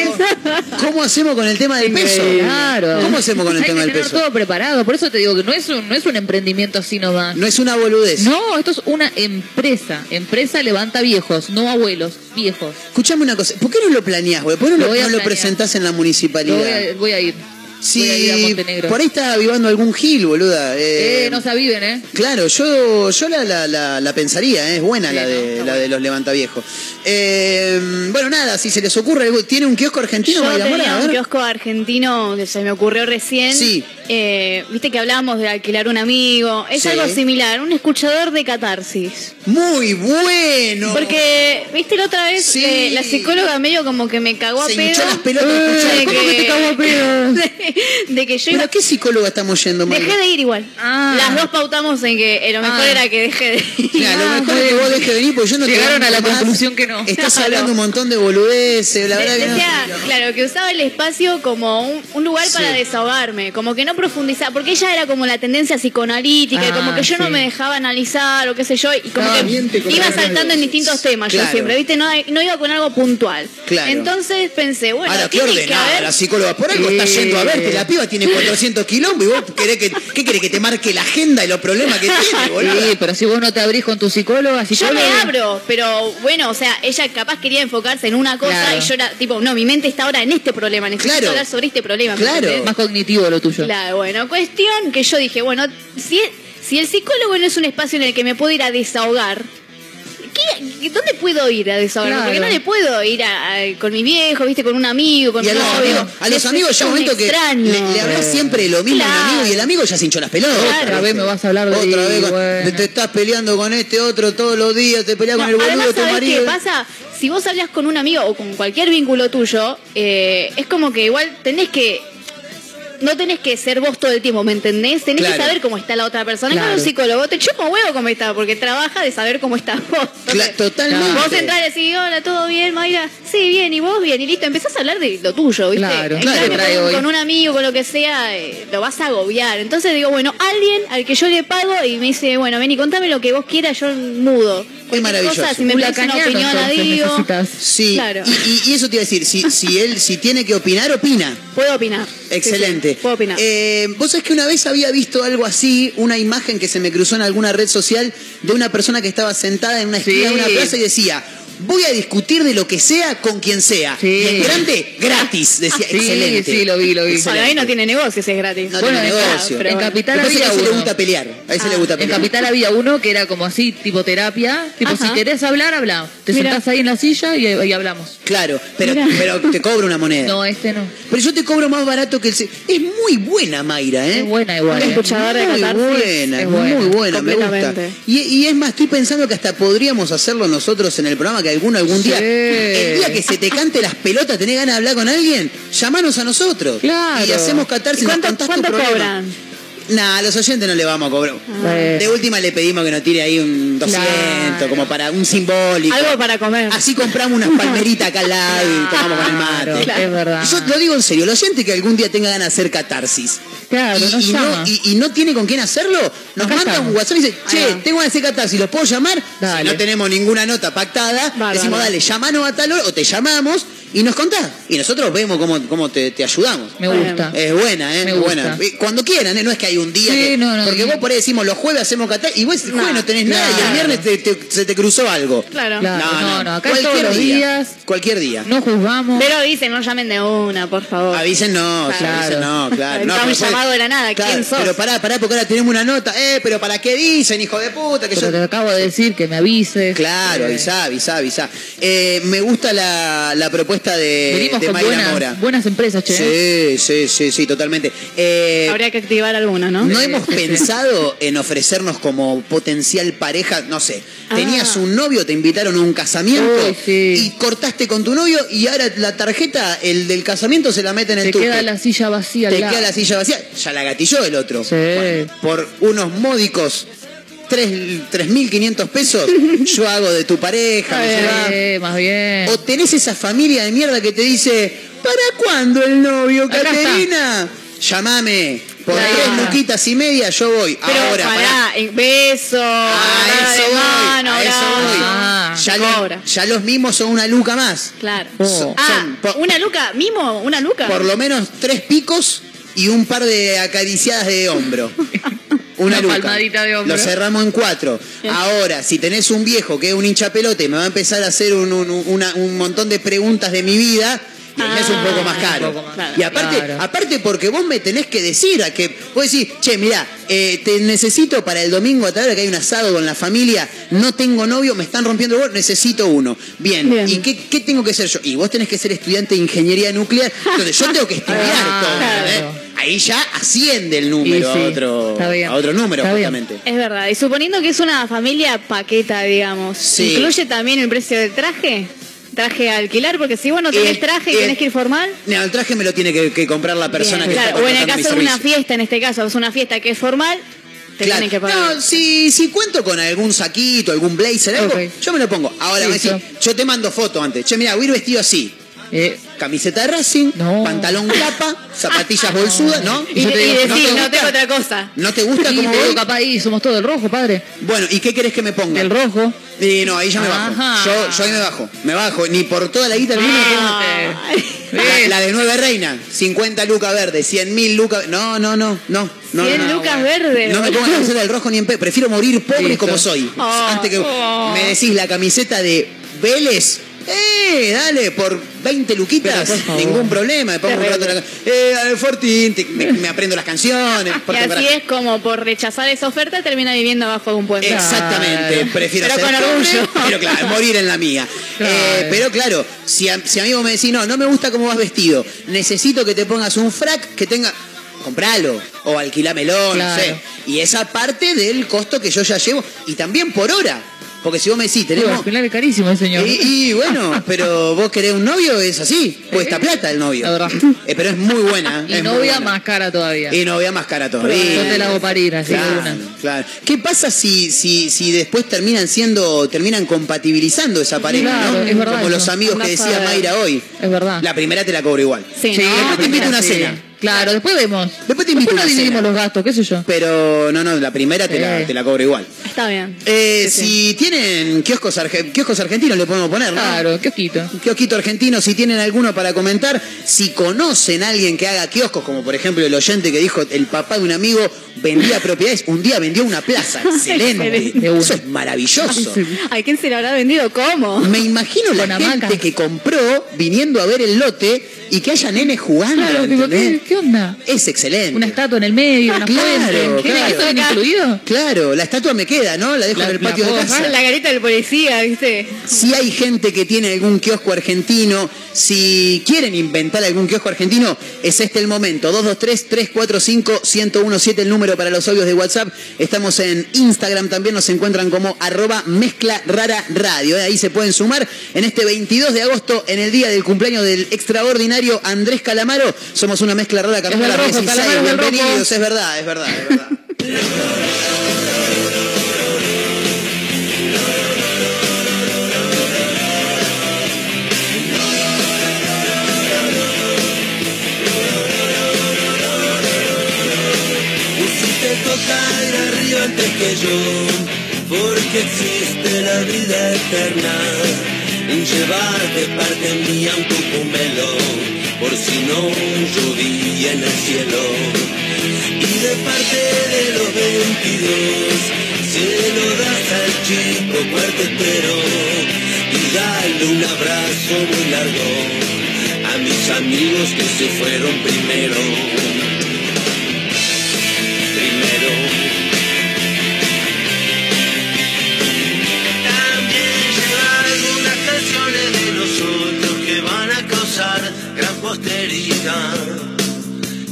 ¿Cómo hacemos con el tema del peso? Claro. ¿Cómo hacemos con el Hay tema que del tener peso? todo preparado. Por eso te digo que no es un, no es un emprendimiento así nomás. No es una boludez. No, esto es una empresa. Empresa levanta viejos, no abuelos, viejos. Escuchame una cosa, ¿por qué no lo planeás, güey? ¿Por qué no Lo lo, voy a no lo planear. presentás en la municipalidad? voy a, voy a ir. Montenegro. por ahí está avivando algún gil, boluda. Eh, Eh, no se aviven, ¿eh? Claro, yo, yo la, la, la, la pensaría, ¿eh? es buena Sí, la, de, la de los levantaviejos. Eh, bueno, nada, si se les ocurre ¿tiene un kiosco argentino? Yo Mora? tenía un kiosco argentino que se me ocurrió recién. Sí. Eh, Viste que hablábamos de alquilar un amigo. Es Sí. algo similar, un escuchador de catarsis. Muy bueno. Porque, viste, la otra vez Sí. eh, la psicóloga medio como que me cagó a Se pedo. las pelotas ¿Cómo que te cagó a pedo? [LAUGHS] De, [LAUGHS] de que yo iba ¿Pero a qué psicóloga estamos yendo, Mayra? Dejé de ir igual. Ah. Las dos pautamos en que lo mejor Ah. era que deje de ir. Mira, lo [LAUGHS] mejor es que vos dejes de venir porque yo no Llegaron a la más. conclusión que no. Estás Claro. hablando un montón de boludeces, la verdad De- que no. decía, claro, que usaba el espacio como un, un lugar Sí. para desahogarme, como que no profundizaba, porque ella era como la tendencia psicoanalítica, Ah, como que yo no me dejaba analizar o qué sé yo, y como No, que iba saltando en distintos temas Claro. yo siempre, ¿viste? No, no iba con algo puntual. Claro. Entonces pensé, bueno, Ahora, qué tiene que ordenada haber- la psicóloga. Por algo está yendo a verte. La piba tiene 400 kilómetros y vos querés que, ¿qué querés que te marque la agenda y los problemas que tiene, [LAUGHS] boludo? Sí, pero si vos no te abrís con tu psicóloga, Yo psicóloga. me abro, pero bueno, o sea, ella capaz quería enfocarse en una cosa Claro. y yo era tipo, no, mi mente está ahora en este problema, necesito Claro. hablar sobre este problema. ¿me Claro. Más cognitivo lo tuyo. Claro, bueno, cuestión que yo dije, bueno, si, si el psicólogo no es un espacio en el que me puedo ir a desahogar, ¿qué- ¿dónde puedo ir a desahogarme? Claro. Porque no le puedo ir a- a- con mi viejo, viste, con un amigo, con Y a mi los amigos, a los amigos llega un momento que extraño. le, le hablas siempre lo mismo a un Claro. amigo y el amigo ya se hinchó las pelotas. Otra vez me vas a hablar de Otra vez, con- bueno. te estás peleando con este otro todos los días, te peleas No, con el boludo de tu ¿sabés marido. qué pasa? Si vos hablas con un amigo o con cualquier vínculo tuyo, eh, es como que igual tenés que. No tenés que ser vos todo el tiempo, ¿me entendés? Tenés Claro. que saber cómo está la otra persona. Claro. cambio, un psicólogo te chupa un huevo cómo está, porque trabaja de saber cómo estás [LAUGHS] vos. Cla- totalmente. Vos entrás y decís, hola, ¿todo bien, Mayra? Sí, bien, y vos bien, y listo. Empezás a hablar de lo tuyo, ¿viste? Claro, En claro, cambio, con, un amigo, con lo que sea, eh, lo vas a agobiar. Entonces digo, bueno, alguien al que yo le pago y me dice, bueno, ven y contame lo que vos quieras, yo mudo. Cualquier maravilloso. cosa, si me una opinión, la digo. Sí, Claro. y, y- y eso te iba a decir, si, si él si tiene que opinar, opina. Puedo opinar. Excelente. Sí, sí, puedo opinar. Eh, Vos sabés que una vez había visto algo así, una imagen que se me cruzó en alguna red social de una persona que estaba sentada en una esquina Sí. de una plaza y decía. Voy a discutir de lo que sea con quien sea. Sí. Y el grande, gratis. Decía, Sí, excelente. sí, lo vi, lo vi. Bueno, ahí no tiene negocio si es gratis. No Bueno, tiene en- negocio. pero en bueno. Capital había a ese le uno. gusta pelear. A ese le gusta En pelear. Capital había uno que era como así, tipo terapia. Tipo, Ajá. si querés hablar, habla. Te Mira. sentás ahí en la silla y, y hablamos. Claro, pero, pero te cobro una moneda. No, este no. Pero yo te cobro más barato que el... Es muy buena, Mayra, ¿eh? Es buena igual. ¿eh? de muy catarsis. buena, es muy buena. buena, me gusta. Y, y es más, estoy pensando que hasta podríamos hacerlo nosotros en el programa, que alguno algún día, Sí. el día que se te cante las pelotas, tenés ganas de hablar con alguien, llamanos a nosotros. Claro. Y hacemos catarsis, nos ¿Cuánto, contás tu cuánto problema. cobran? Nah, a los oyentes no le vamos a cobrar. De última le pedimos que nos tire ahí un 200, Claro. como para un simbólico. Algo para comer. Así compramos unas palmeritas acá al lado y tomamos con el mate. Claro, es verdad. Yo lo digo en serio, el oyente que algún día tenga ganas de hacer catarsis. Claro, y, nos y llama. no, y, y no tiene con quién hacerlo, nos Acá manda estamos. un WhatsApp y dice, che, tengo ganas de hacer catarsis, ¿los puedo llamar? Dale. Si no tenemos ninguna nota pactada, decimos, dale, llamanos a tal hora o te llamamos y nos contás. Y nosotros vemos cómo, cómo te, te ayudamos. Me gusta. Es buena, ¿eh? Me Es gusta. buena. Cuando quieran, ¿eh? No es que hay un día Sí, que... no, no, porque y- vos por ahí decimos, los jueves hacemos catarsis y vos el jueves No, no tenés nada y el claro. viernes te- te- se te cruzó algo. Claro. Claro. no, no, acá Cualquier todos los día. días. Cualquier día. No juzgamos. Pero dicen, no llamen de una, por favor. Avisen no, Claro. avisen no, claro. No, un llamado de la nada, ¿quién sos? Pero pará, pará, porque ahora tenemos una nota. Eh, pero ¿para qué dicen, hijo de puta? Que Pero yo... te acabo de decir que me avises. Claro, Eh, avisá, avisá, avisá. Eh, me gusta la, la propuesta de, Venimos de con Mayra buenas, Mora. buenas empresas, che. Sí, sí, sí, sí, totalmente. Eh, Habría que activar alguna, ¿no? ¿No hemos pensado en ofrecernos como potencial pareja? No sé, tenías Ah. un novio, te invitaron a un casamiento sí. y cortaste con tu novio y ahora la tarjeta, el del casamiento, se la meten en Te el tuque. queda la silla vacía Te lado. queda la silla vacía, ya la gatilló el otro. Sí. Por unos módicos tres- 3.500 pesos, [LAUGHS] yo hago de tu pareja, llevas. Eh, más bien. O tenés esa familia de mierda que te dice, ¿para cuándo el novio. Caterina? Llamame, Por Claro. tres luquitas y media yo voy. Pero Ahora, pará, pará. beso, eso de voy, mano, a eso voy. Ah, ya, lo- ya los mismos son una luca más. Claro. Oh. Ah, Son una luca, mimo, una luca. Por lo menos tres picos y un par de acariciadas de hombro. [LAUGHS] Una, Una luca. palmadita de hombro. Lo cerramos en cuatro. Ahora, si tenés un viejo que es un hincha pelota y me va a empezar a hacer un, un- una- un montón de preguntas de mi vida, y ahí es un poco más Ah, caro. un poco más. Claro. Y aparte, Claro. aparte porque vos me tenés que decir a que vos decís, che, mirá, eh, te necesito para el domingo a tarde que hay un asado con la familia, no tengo novio, me están rompiendo el huevo, necesito uno. Bien, Bien. ¿y qué, qué tengo que ser yo? Y vos tenés que ser estudiante de ingeniería nuclear, entonces yo tengo que [LAUGHS] estudiar Ah, todo. claro. ¿eh? Ahí ya asciende el número sí, a, otro, a otro número, Está bien. justamente. Es verdad. Y suponiendo que es una familia paqueta, digamos, Sí. ¿incluye también el precio del traje? ¿Traje a alquilar? Porque si vos no tenés El- traje y el- tenés que ir formal. No, el traje me lo tiene que, que comprar la persona Bien, que claro. está O en el caso de una fiesta, en este caso, es una fiesta que es formal, te Claro. tienen que pagar. No, si, si cuento con algún saquito, algún blazer, algo, yo me lo pongo. Ahora, me decís, yo te mando foto antes. Che, mira, voy a ir vestido así. Eh, Camiseta de Racing, No. pantalón capa, [LAUGHS] zapatillas bolsudas, ¿no? y, yo te y digo, decir, ¿no te no, tengo otra cosa. ¿No te gusta y voy? capaz ahí somos todos del rojo, padre. Bueno, ¿y qué querés que me ponga? Del rojo. Y no, ahí ya me bajo. Yo, yo ahí me bajo. Me bajo. Ni por toda la guita del mundo. La, la de nueve reina, 50 lucas verdes, 100 mil lucas. No, no, no, no. no 100 no, lucas verdes. No me pongas la camiseta del rojo ni en pe. Prefiero morir pobre Listo. como soy. Oh, Antes que oh. me decís la camiseta de Vélez. Eh, dale, por 20 luquitas, Pero, por favor. ningún problema. Me pongo un rato la, eh, Fortín, te- me, me aprendo las canciones. Y porto así es como por rechazar esa oferta termina viviendo abajo de un puente. Exactamente, prefiero Pero ser con pobre, orgullo. pero claro, morir en la mía. Claro. Eh, pero claro, si a, si a mí vos me decís, no, no me gusta cómo vas vestido, necesito que te pongas un frac que tenga, compralo, o alquilámelo, Claro. no sé. Y esa parte del costo que yo ya llevo, y también por hora, porque si vos me decís, tenemos... al final es carísimo el señor. Y, y bueno, [LAUGHS] pero vos querés un novio, es así, cuesta plata el novio. La verdad. Eh, pero es muy buena. y es novia buena. más cara todavía. Y novia más cara todavía. Yo te la hago parir así de Claro, una. claro. ¿Qué pasa si, si, si después terminan siendo, terminan compatibilizando esa pareja, Claro, ¿no? es verdad Como eso. los amigos que decía. Mayra hoy. Es verdad. La primera te la cobro igual. Sí, Sí, ¿no? Después te invito a una sí. cena. Claro, después vemos. Después te invito dividimos cena. los gastos, qué sé yo. Pero no, no, la primera te, la, te la cobro igual. Está bien. Eh, Sí, sí. Si tienen kioscos, arge- kioscos argentinos, le podemos poner, ¿no? Claro. Un kiosquito argentino, si tienen alguno para comentar, si conocen a alguien que haga kioscos, como por ejemplo el oyente que dijo el papá de un amigo vendía [LAUGHS] propiedades, un día vendió una plaza, [LAUGHS] excelente, Excelente. eso es maravilloso. ¿A quién se lo habrá vendido? ¿Cómo? Me imagino la Con gente hamacas. que compró viniendo a ver el lote y que haya nenes jugando, Claro, digo, ¿entendés? ¿qué, qué onda? Es excelente. Una estatua en el medio, una Claro, fuente. ¿Qué claro. ¿Eso incluido? Claro, la estatua me queda, ¿no? La dejo La- en el la patio de casa. La carita del policía, ¿viste? Si hay gente que tiene algún kiosco argentino, si quieren inventar algún kiosco argentino, es este el momento. 223-345-1017 el número para los audios de WhatsApp. Estamos en Instagram, también nos encuentran como arroba mezcla rara radio. ¿eh? Ahí se pueden sumar en este 22 de agosto, en el día del cumpleaños del extraordinario Andrés Calamaro. Somos una mezcla rara, camino a del las rojo, 16. Calamaro es del rojo. Bienvenidos, es verdad, es verdad, es verdad. Pusiste tocar arriba antes que yo, porque existe la vida eterna. En llevar de parte mía un cucumelo, por si no llovía en el cielo. Y de parte de los 22, se lo das al chico cuartetero y dale un abrazo muy largo a mis amigos que se fueron primero.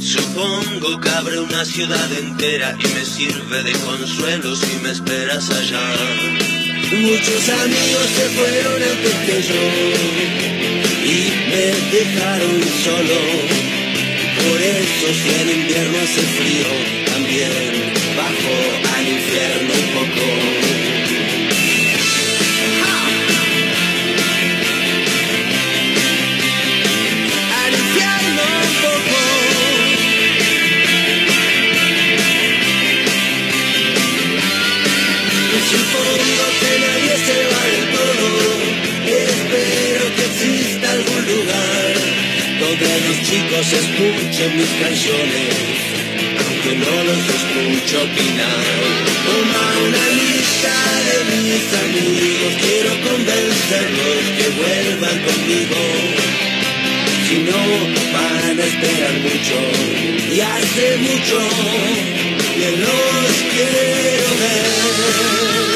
Supongo que abre una ciudad entera y me sirve de consuelo si me esperas allá. Muchos amigos se fueron antes que yo y me dejaron solo. Por eso si en invierno hace frío, también ellos escuchen mis canciones, aunque no los escucho opinar. Toma una lista de mis amigos, quiero convencerlos que vuelvan conmigo. Si no, van a esperar mucho, y hace mucho que los quiero ver.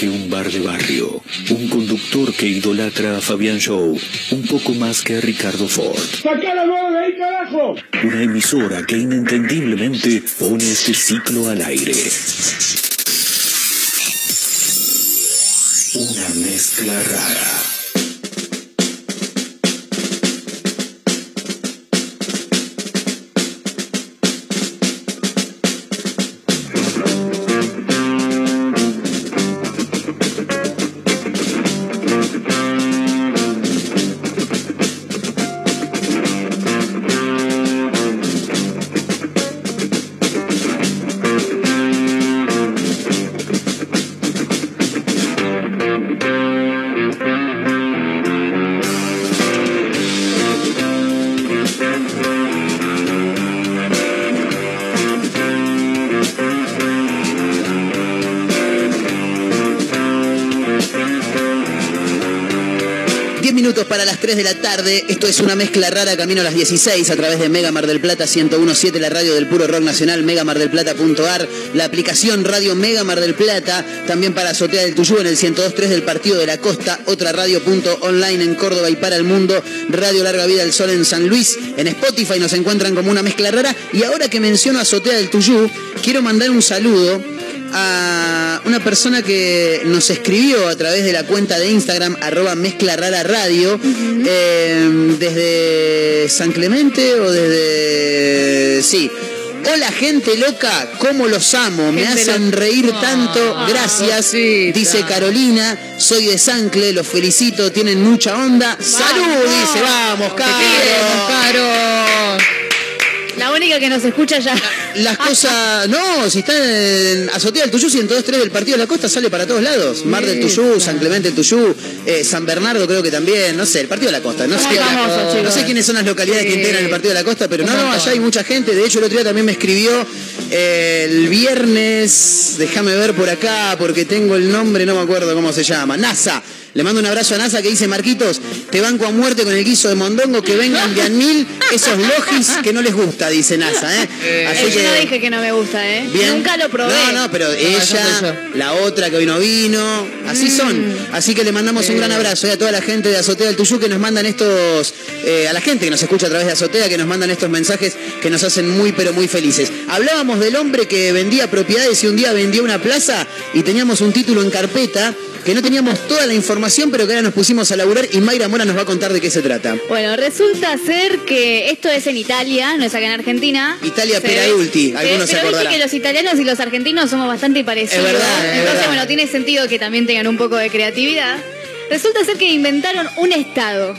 Que un bar de barrio, un conductor que idolatra a Fabián Show un poco más que a Ricardo Ford. Una emisora que inentendiblemente pone este ciclo al aire. Una mezcla rara. 3 de la tarde. Esto es una mezcla rara camino a las 16 a través de Mega Mar del Plata 1017, la radio del puro rock nacional, megamardelplata.ar, la aplicación Radio Mega Mar del Plata, también para Azotea del Tuyú en el 102.3 del Partido de la Costa, otra radio punto online en Córdoba y para el mundo, Radio Larga Vida del Sol en San Luis, en Spotify nos encuentran como una mezcla rara. Y ahora que menciono Azotea del Tuyú, quiero mandar un saludo a una persona que nos escribió a través de la cuenta de Instagram, arroba mezcla rara radio, eh, desde San Clemente o desde... Sí. Hola gente loca, ¿cómo los amo? Me hacen reír tanto, Ah, gracias. cosita. Dice Carolina, soy de Sancle, los felicito, tienen mucha onda. ¡Salud! Dice, vamos. Caro. La única que nos escucha ya. Las cosas. No, si está en Azotea del Tuyú, 102.3 del Partido de la Costa, sale para todos lados. Mar del Tuyú, San Clemente del Tuyú, eh, San Bernardo creo que también, no sé, el Partido de la Costa. No sé, no sé quiénes son las localidades que integran el Partido de la Costa, pero no, no, allá hay mucha gente. De hecho, el otro día también me escribió el viernes, déjame ver por acá, porque tengo el nombre, no me acuerdo cómo se llama. NASA. Le mando un abrazo a NASA que dice, Marquitos, te banco a muerte con el guiso de mondongo, que vengan de Anmil esos logis que no les gusta, dice NASA. ¿eh? Así Eh, yo no dije que no me gusta, ¿eh? Bien. Nunca lo probé. No, no, pero ella, la otra que hoy no vino, así Mm. son. Así que le mandamos un gran abrazo eh, a toda la gente de Azotea del Tuyú que nos mandan estos, eh, a la gente que nos escucha a través de Azotea, que nos mandan estos mensajes que nos hacen muy, pero muy felices. Hablábamos del hombre que vendía propiedades y un día vendió una plaza y teníamos un título en carpeta que no teníamos toda la información, pero que ahora nos pusimos a laburar y Mayra Mora nos va a contar de qué se trata. Bueno, resulta ser que esto es en Italia, no es acá en Argentina. Italia Se per ve- ulti, se- algunos se Pero acordarán. que los italianos y los argentinos somos bastante parecidos. Es verdad, es Entonces, verdad. bueno, tiene sentido que también tengan un poco de creatividad. Resulta ser que inventaron un estado.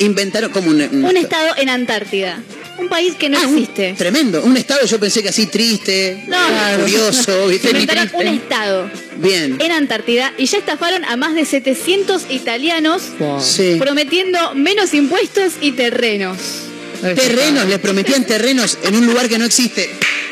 Inventaron como un... Un estado en Antártida. Un país que no Ah, un- existe. tremendo. Un estado yo pensé que así triste, No. curioso, [LAUGHS] ¿viste? Inventaron un estado Bien. en Antártida y ya estafaron a más de 700 italianos Sí. prometiendo menos impuestos y terrenos. Terrenos, les prometían terrenos en un lugar que no existe.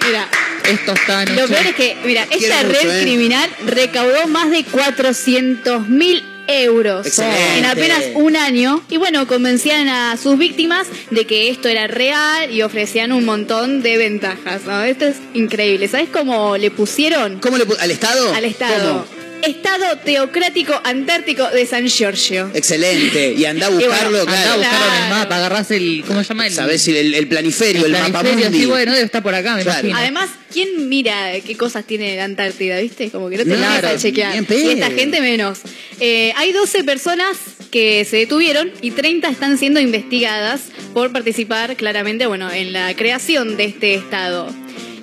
Mira, Esto está Lo peor es que, mira, esta mucho, red ¿eh? criminal recaudó más de 400 mil euros Excelente. en apenas un año y bueno, convencían a sus víctimas de que esto era real y ofrecían un montón de ventajas. ¿no? Esto es increíble. ¿Sabes cómo le pusieron ¿Cómo le pu- ¿Al Estado? al Estado? ¿Cómo? Estado Teocrático Antártico de San Giorgio. Excelente. Y anda a bueno, buscarlo, andá Andá a claro. buscarlo en el Claro. mapa, agarrás el. ¿Cómo se llama? El, Sabés si el, el planiferio, el, el mapa planiferio, mundi. sí, bueno, debe estar por acá, me Claro. imagino. Además, ¿quién mira qué cosas tiene la Antártida, viste? Como que no te vas a claro, chequear. Y esta gente menos. Eh, hay 12 personas que se detuvieron y 30 están siendo investigadas por participar claramente, bueno, en la creación de este estado.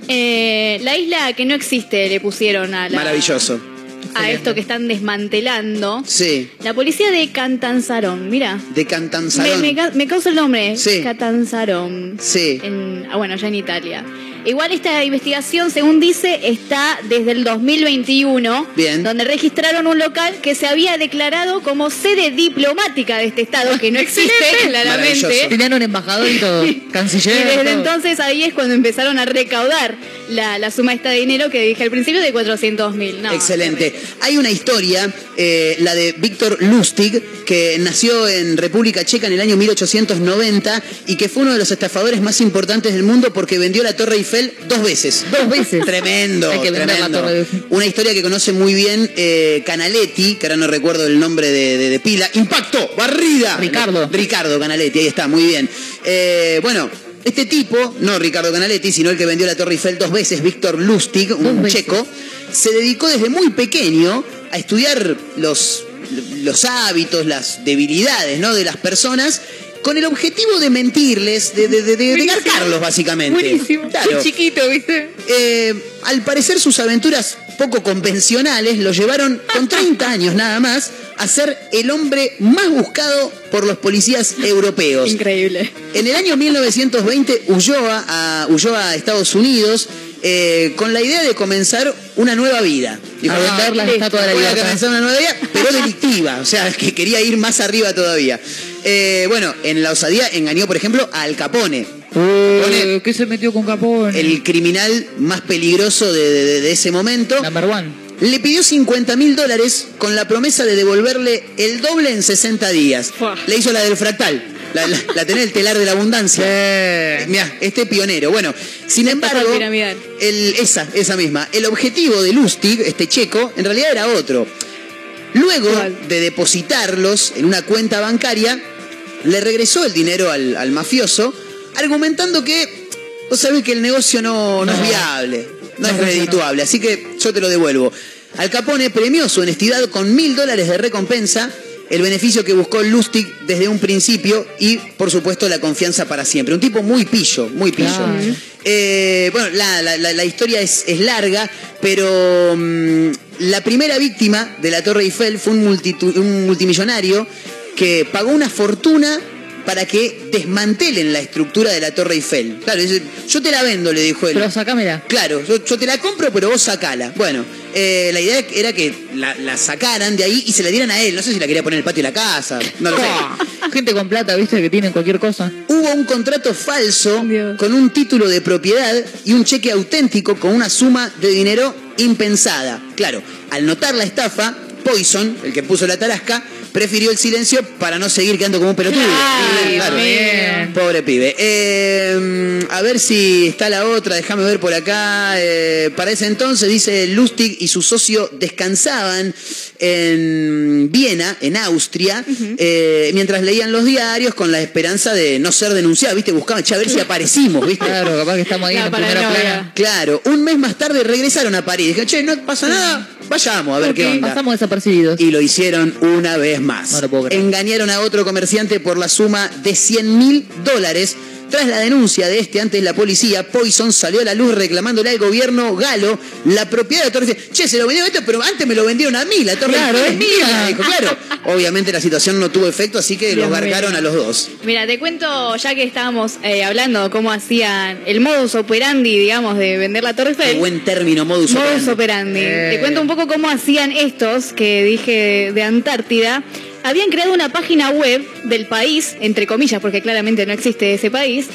Eh, la isla que no existe le pusieron a la, Maravilloso. A esto que están desmantelando. Sí. La policía de Cantanzarón, mira. De Me, Cantanzarón. me ca- me causa el nombre. Sí. Catanzarón. Sí. En, ah, bueno, allá en Italia. Igual esta investigación, según dice, está desde el 2021, Bien. donde registraron un local que se había declarado como sede diplomática de este estado, que no [LAUGHS] existe claramente. Tenían un embajador y todo. [LAUGHS] Y Canciller. desde todo. entonces ahí es cuando empezaron a recaudar la, la suma esta de dinero que dije al principio de 400 mil. No, Excelente. Hay una historia, eh, la de Víctor Lustig, que nació en República Checa en el año 1890 y que fue uno de los estafadores más importantes del mundo porque vendió la Torre Eiffel dos veces. Dos veces. Tremendo, Hay que vender la tremendo. Torre. Una historia que conoce muy bien eh, Canaletti, que ahora no recuerdo el nombre de, de- de pila. ¡Impacto! ¡Barrida! Ricardo. Ricardo Canaletti, ahí está, muy bien. Eh, bueno, este tipo, no Ricardo Canaletti, sino el que vendió la Torre Eiffel dos veces, Víctor Lustig, un checo, se dedicó desde muy pequeño a estudiar los, los hábitos, las debilidades ¿no? de las personas. Con el objetivo de mentirles, de, de, de, de- garcarlos, básicamente. Buenísimo. Claro. Muy chiquito, ¿viste? Eh, al parecer sus aventuras poco convencionales lo llevaron con 30 [LAUGHS] años nada más a ser el hombre más buscado por los policías europeos. Increíble. En el año 1920 huyó a, a- huyó a Estados Unidos eh, con la idea de comenzar una nueva vida. A vender la Estatua de la voy Libertad. comenzar una nueva vida, pero delictiva, o sea, que quería ir más arriba todavía. Eh, bueno, en la osadía engañó, por ejemplo, a Al Capone, Eh, ¿Qué se metió con Capone? el criminal más peligroso de, de- de ese momento. Number one. Le pidió 50 mil dólares con la promesa de devolverle el doble en 60 días. Fua. Le hizo la del fractal. La, la, el telar de la abundancia. Mirá, este pionero. Bueno, sin embargo, piramidal. el, esa, esa misma. El objetivo de Lustig, este checo, en realidad era otro. Luego de depositarlos en una cuenta bancaria, le regresó el dinero al, al mafioso, argumentando que, vos sabés que el negocio no, no es viable, no, es redituable, así que yo te lo devuelvo. Al Capone premió su honestidad con mil dólares de recompensa, el beneficio que buscó Lustig desde un principio y, por supuesto, la confianza para siempre. Un tipo muy pillo, muy pillo. Claro. Eh, bueno, la, la- la- la historia es, es larga, pero mm, la primera víctima de la Torre Eiffel fue un, multitu- un multimillonario que pagó una fortuna para que desmantelen la estructura de la Torre Eiffel. Claro, dice, yo te la vendo, le dijo él. Pero sacámela. Claro, yo, yo te la compro, pero vos sacala. Bueno, eh, la idea era que la, la sacaran de ahí y se la dieran a él. No sé si la quería poner en el patio de la casa. No lo sé. Gente con plata, ¿viste? Que tienen cualquier cosa. Hubo un contrato falso Dios. con un título de propiedad y un cheque auténtico con una suma de dinero impensada. Claro, al notar la estafa, Poison, el que puso la tarasca, prefirió el silencio para no seguir quedando como un pelotudo. Ay, Claro. bien. Pobre pibe. Eh, a ver si está la otra, déjame ver por acá. Eh, para ese entonces, dice Lustig y su socio descansaban en Viena, en Austria, eh, mientras leían los diarios con la esperanza de no ser denunciados. ¿Viste? Buscaban, che, a ver si aparecimos, ¿viste? Claro, capaz que estamos ahí La en primera paranoia. plana. Claro, un mes más tarde regresaron a París. Dijeron, che, no pasa nada, vayamos a ver qué Ok, onda. Pasamos desapercibidos. Y lo hicieron una vez más. No lo puedo creer. Engañaron a otro comerciante por la suma de 100 mil dólares. Tras la denuncia de este ante la policía, Poison salió a la luz reclamándole al gobierno galo la propiedad de la torre. Che, se lo vendieron esto, pero antes me lo vendieron a mí, la torre Claro, es mía. Dijo, claro. Obviamente la situación no tuvo efecto, así que Dios los a los dos. Mira, te cuento, ya que estábamos eh, hablando cómo hacían el modus operandi, digamos, de vender la Torre Eiffel. Qué buen término, modus Modus operandi. operandi. Eh. Te cuento un poco cómo hacían estos que dije de Antártida. Habían creado una página web del país, entre comillas, porque claramente no existe ese país,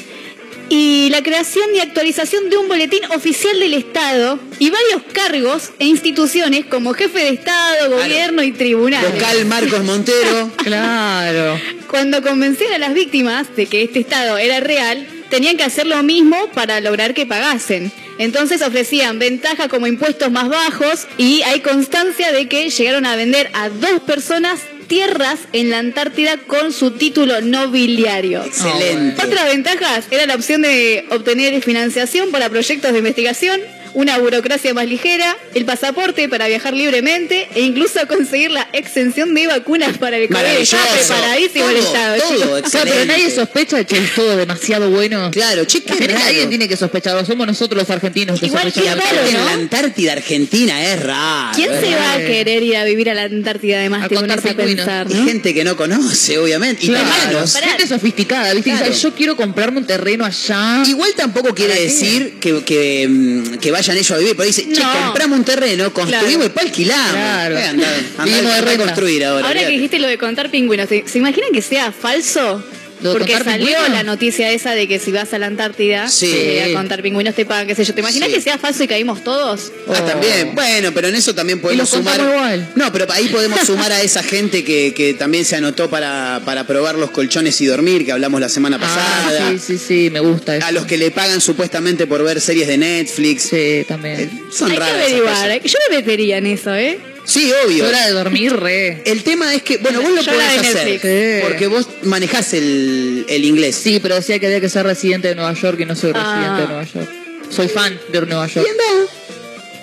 y la creación y actualización de un boletín oficial del Estado y varios cargos e instituciones como jefe de Estado, gobierno y tribunales. Vocal Marcos Montero. [LAUGHS] Claro. Cuando convencían a las víctimas de que este estado era real, tenían que hacer lo mismo para lograr que pagasen. Entonces ofrecían ventajas como impuestos más bajos y hay constancia de que llegaron a vender a dos personas tierras en la Antártida con su título nobiliario. Excelente. Otras ventajas era la opción de obtener financiación para proyectos de investigación, una burocracia más ligera, el pasaporte para viajar libremente e incluso conseguir la exención de vacunas para el COVID. Está preparadísimo el Estado, todo, chicos. Pero nadie sospecha de que es todo demasiado bueno. Claro, raro. Alguien tiene que sospechar, somos nosotros los argentinos que Igual sospechamos. raro, En la Antártida Argentina es raro. ¿Quién es se va a querer ir a vivir a la Antártida además? A te pones a pensar, Y gente que no conoce, obviamente. Claro, Italianos. Pará. gente sofisticada, ¿viste? Claro. yo quiero comprarme un terreno allá. Igual tampoco quiere decir que, que, mm, que vayan ellos a vivir. Pero dice, che, No. compramos un terreno, construimos Claro. y pa' alquilamos. Claro. Andá, andá Vivimos de a renta. construir ahora. Ahora que dijiste lo de contar pingüinos, ¿se se imaginan que sea falso? Porque salió pingüinos. la noticia esa de que si vas a la Antártida Sí. eh, a contar pingüinos te pagan, qué sé yo. ¿Te imaginas Sí. que sea falso y caímos todos? Ah, también. Bueno, pero en eso también podemos Oh. sumar. igual. No, pero ahí podemos sumar a esa gente que, que también se anotó para, para probar los colchones y dormir, que hablamos la semana pasada. Ah, sí, sí, sí, me gusta eso. A los que le pagan supuestamente por ver series de Netflix. Sí, Eh, también. Son Hay que raras. averiguar. que- Yo me metería en eso, ¿eh? Sí, obvio. Hora de dormir, re. El tema es que, bueno, vos lo Yo la podés de hacer. Netflix. Sí. Porque vos manejás el, el inglés. Sí, pero decía que había que ser residente de Nueva York y no soy Ah. residente de Nueva York. Soy fan de Nueva York. Y andá.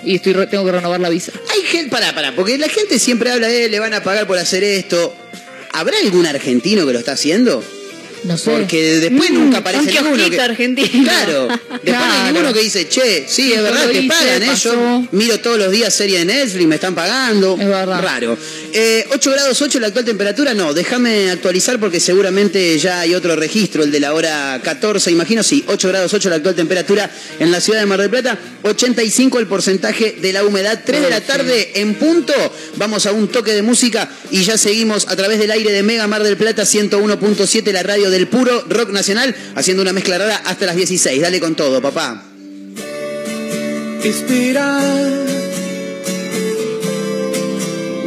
Y estoy re- tengo que renovar la visa. Hay gente, pará, pará, porque la gente siempre habla de le van a pagar por hacer esto. ¿Habrá algún argentino que lo está haciendo? No sé. Porque después Mm, nunca aparece un ninguno. Que, argentino. Claro, [LAUGHS] después no hay Claro. ninguno que dice, che, sí, es verdad, te pagan, ¿eh? Yo miro todos los días serie de Netflix, me están pagando. Es verdad. Raro. Eh, 8 grados 8 la actual temperatura, no, déjame actualizar porque seguramente ya hay otro registro, el de la hora 14, imagino, sí, 8 grados 8 la actual temperatura en la ciudad de Mar del Plata, 85 el porcentaje de la humedad, 3 de la tarde en punto, vamos a un toque de música y ya seguimos a través del aire de Mega Mar del Plata 101.7, la radio del puro rock nacional, haciendo una mezcla rara hasta las 16, dale con todo, papá. Inspirar.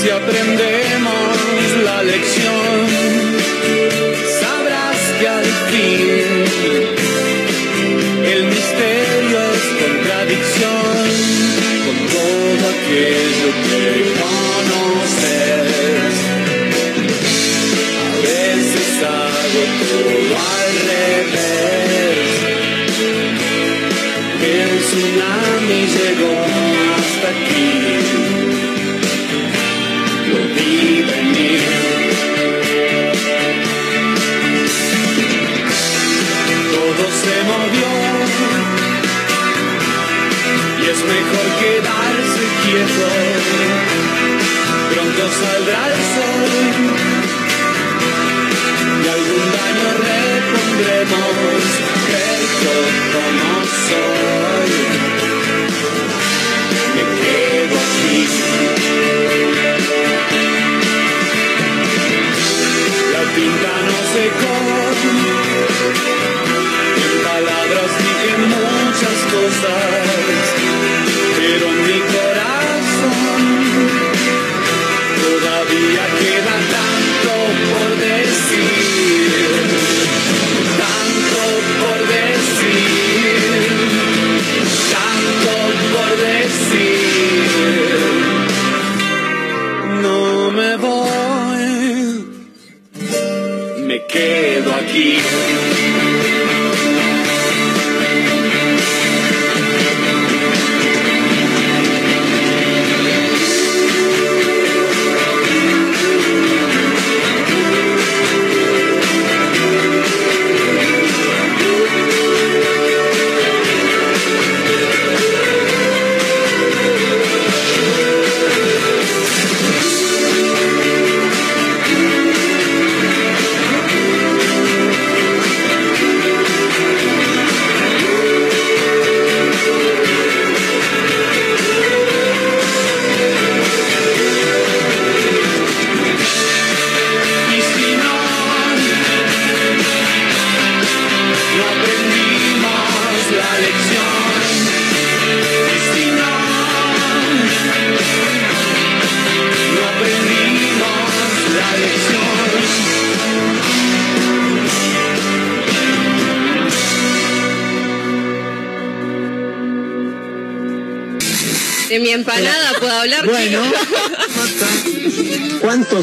Si aprendemos la lección, sabrás que al fin el misterio es contradicción con todo aquello que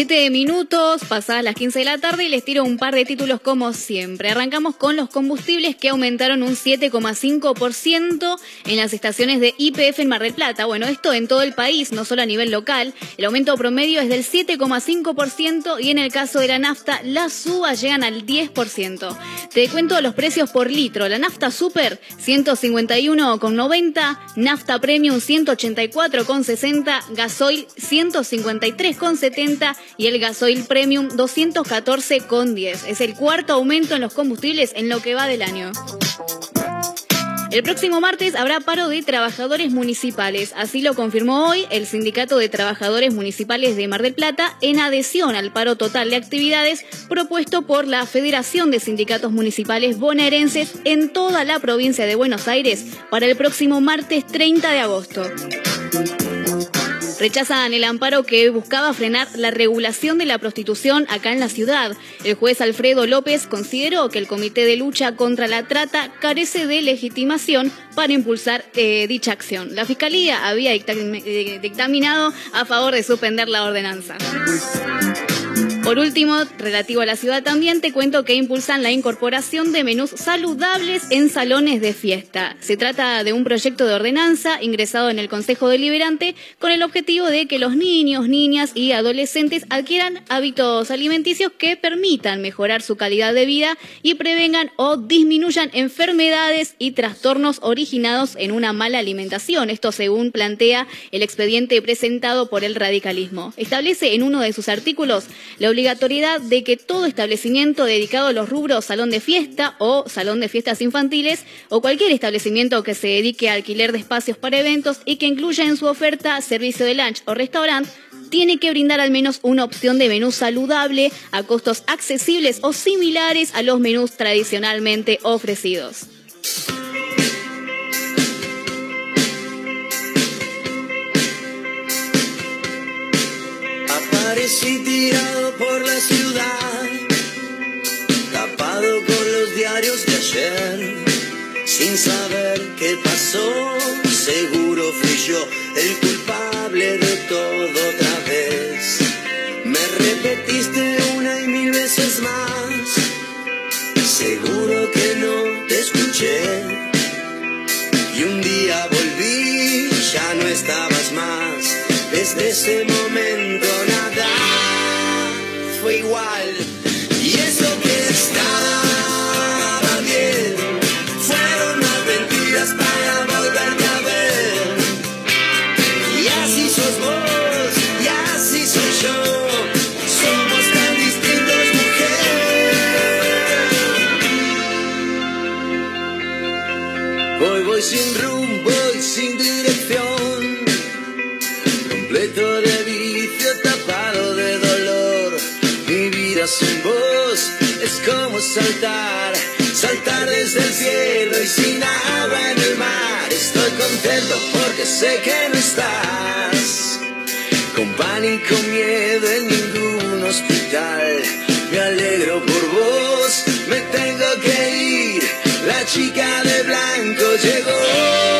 Siete minutos, pasadas las 15 de la tarde y les tiro un par de títulos como siempre. Arrancamos con los combustibles que aumentaron un 7,5% en las estaciones de IPF en Mar del Plata. Bueno, esto en todo el país, no solo a nivel local. El aumento promedio es del 7,5% y en el caso de la nafta, las subas llegan al 10%. Te cuento los precios por litro. La nafta super, 151,90. Nafta premium, 184,60. Gasoil, 153,70 y el gasoil premium 214,10. Es el cuarto aumento en los combustibles en lo que va del año. El próximo martes habrá paro de trabajadores municipales. Así lo confirmó hoy el Sindicato de Trabajadores Municipales de Mar del Plata en adhesión al paro total de actividades propuesto por la Federación de Sindicatos Municipales Bonaerenses en toda la provincia de Buenos Aires para el próximo martes 30 de agosto rechazan el amparo que buscaba frenar la regulación de la prostitución acá en la ciudad. El juez Alfredo López consideró que el Comité de Lucha contra la Trata carece de legitimación para impulsar eh, dicha acción. La Fiscalía había eh, dictaminado a favor de suspender la ordenanza. Por último, relativo a la ciudad también, te cuento que impulsan la incorporación de menús saludables en salones de fiesta. Se trata de un proyecto de ordenanza ingresado en el Consejo Deliberante con el objetivo de que los niños, niñas y adolescentes adquieran hábitos alimenticios que permitan mejorar su calidad de vida y prevengan o disminuyan enfermedades y trastornos originados en una mala alimentación. Esto según plantea el expediente presentado por el radicalismo. Establece en uno de sus artículos la obligatoriedad de que todo establecimiento dedicado a los rubros salón de fiesta o salón de fiestas infantiles o cualquier establecimiento que se dedique a alquiler de espacios para eventos y que incluya en su oferta servicio de lunch o restaurante tiene que brindar al menos una opción de menú saludable a costos accesibles o similares a los menús tradicionalmente ofrecidos. Aparecí tirado por la ciudad, tapado con los diarios de ayer, sin saber qué pasó, seguro fui yo el culpable de todo otra vez. Me repetiste una y mil veces más, seguro que no te escuché. Y un día volví, ya no estabas más, desde ese momento igual. Sin vos es como saltar, saltar desde el cielo y sin agua en el mar. Estoy contento porque sé que no estás. Con pánico, miedo en ningún hospital. Me alegro por vos, me tengo que ir. La chica de blanco llegó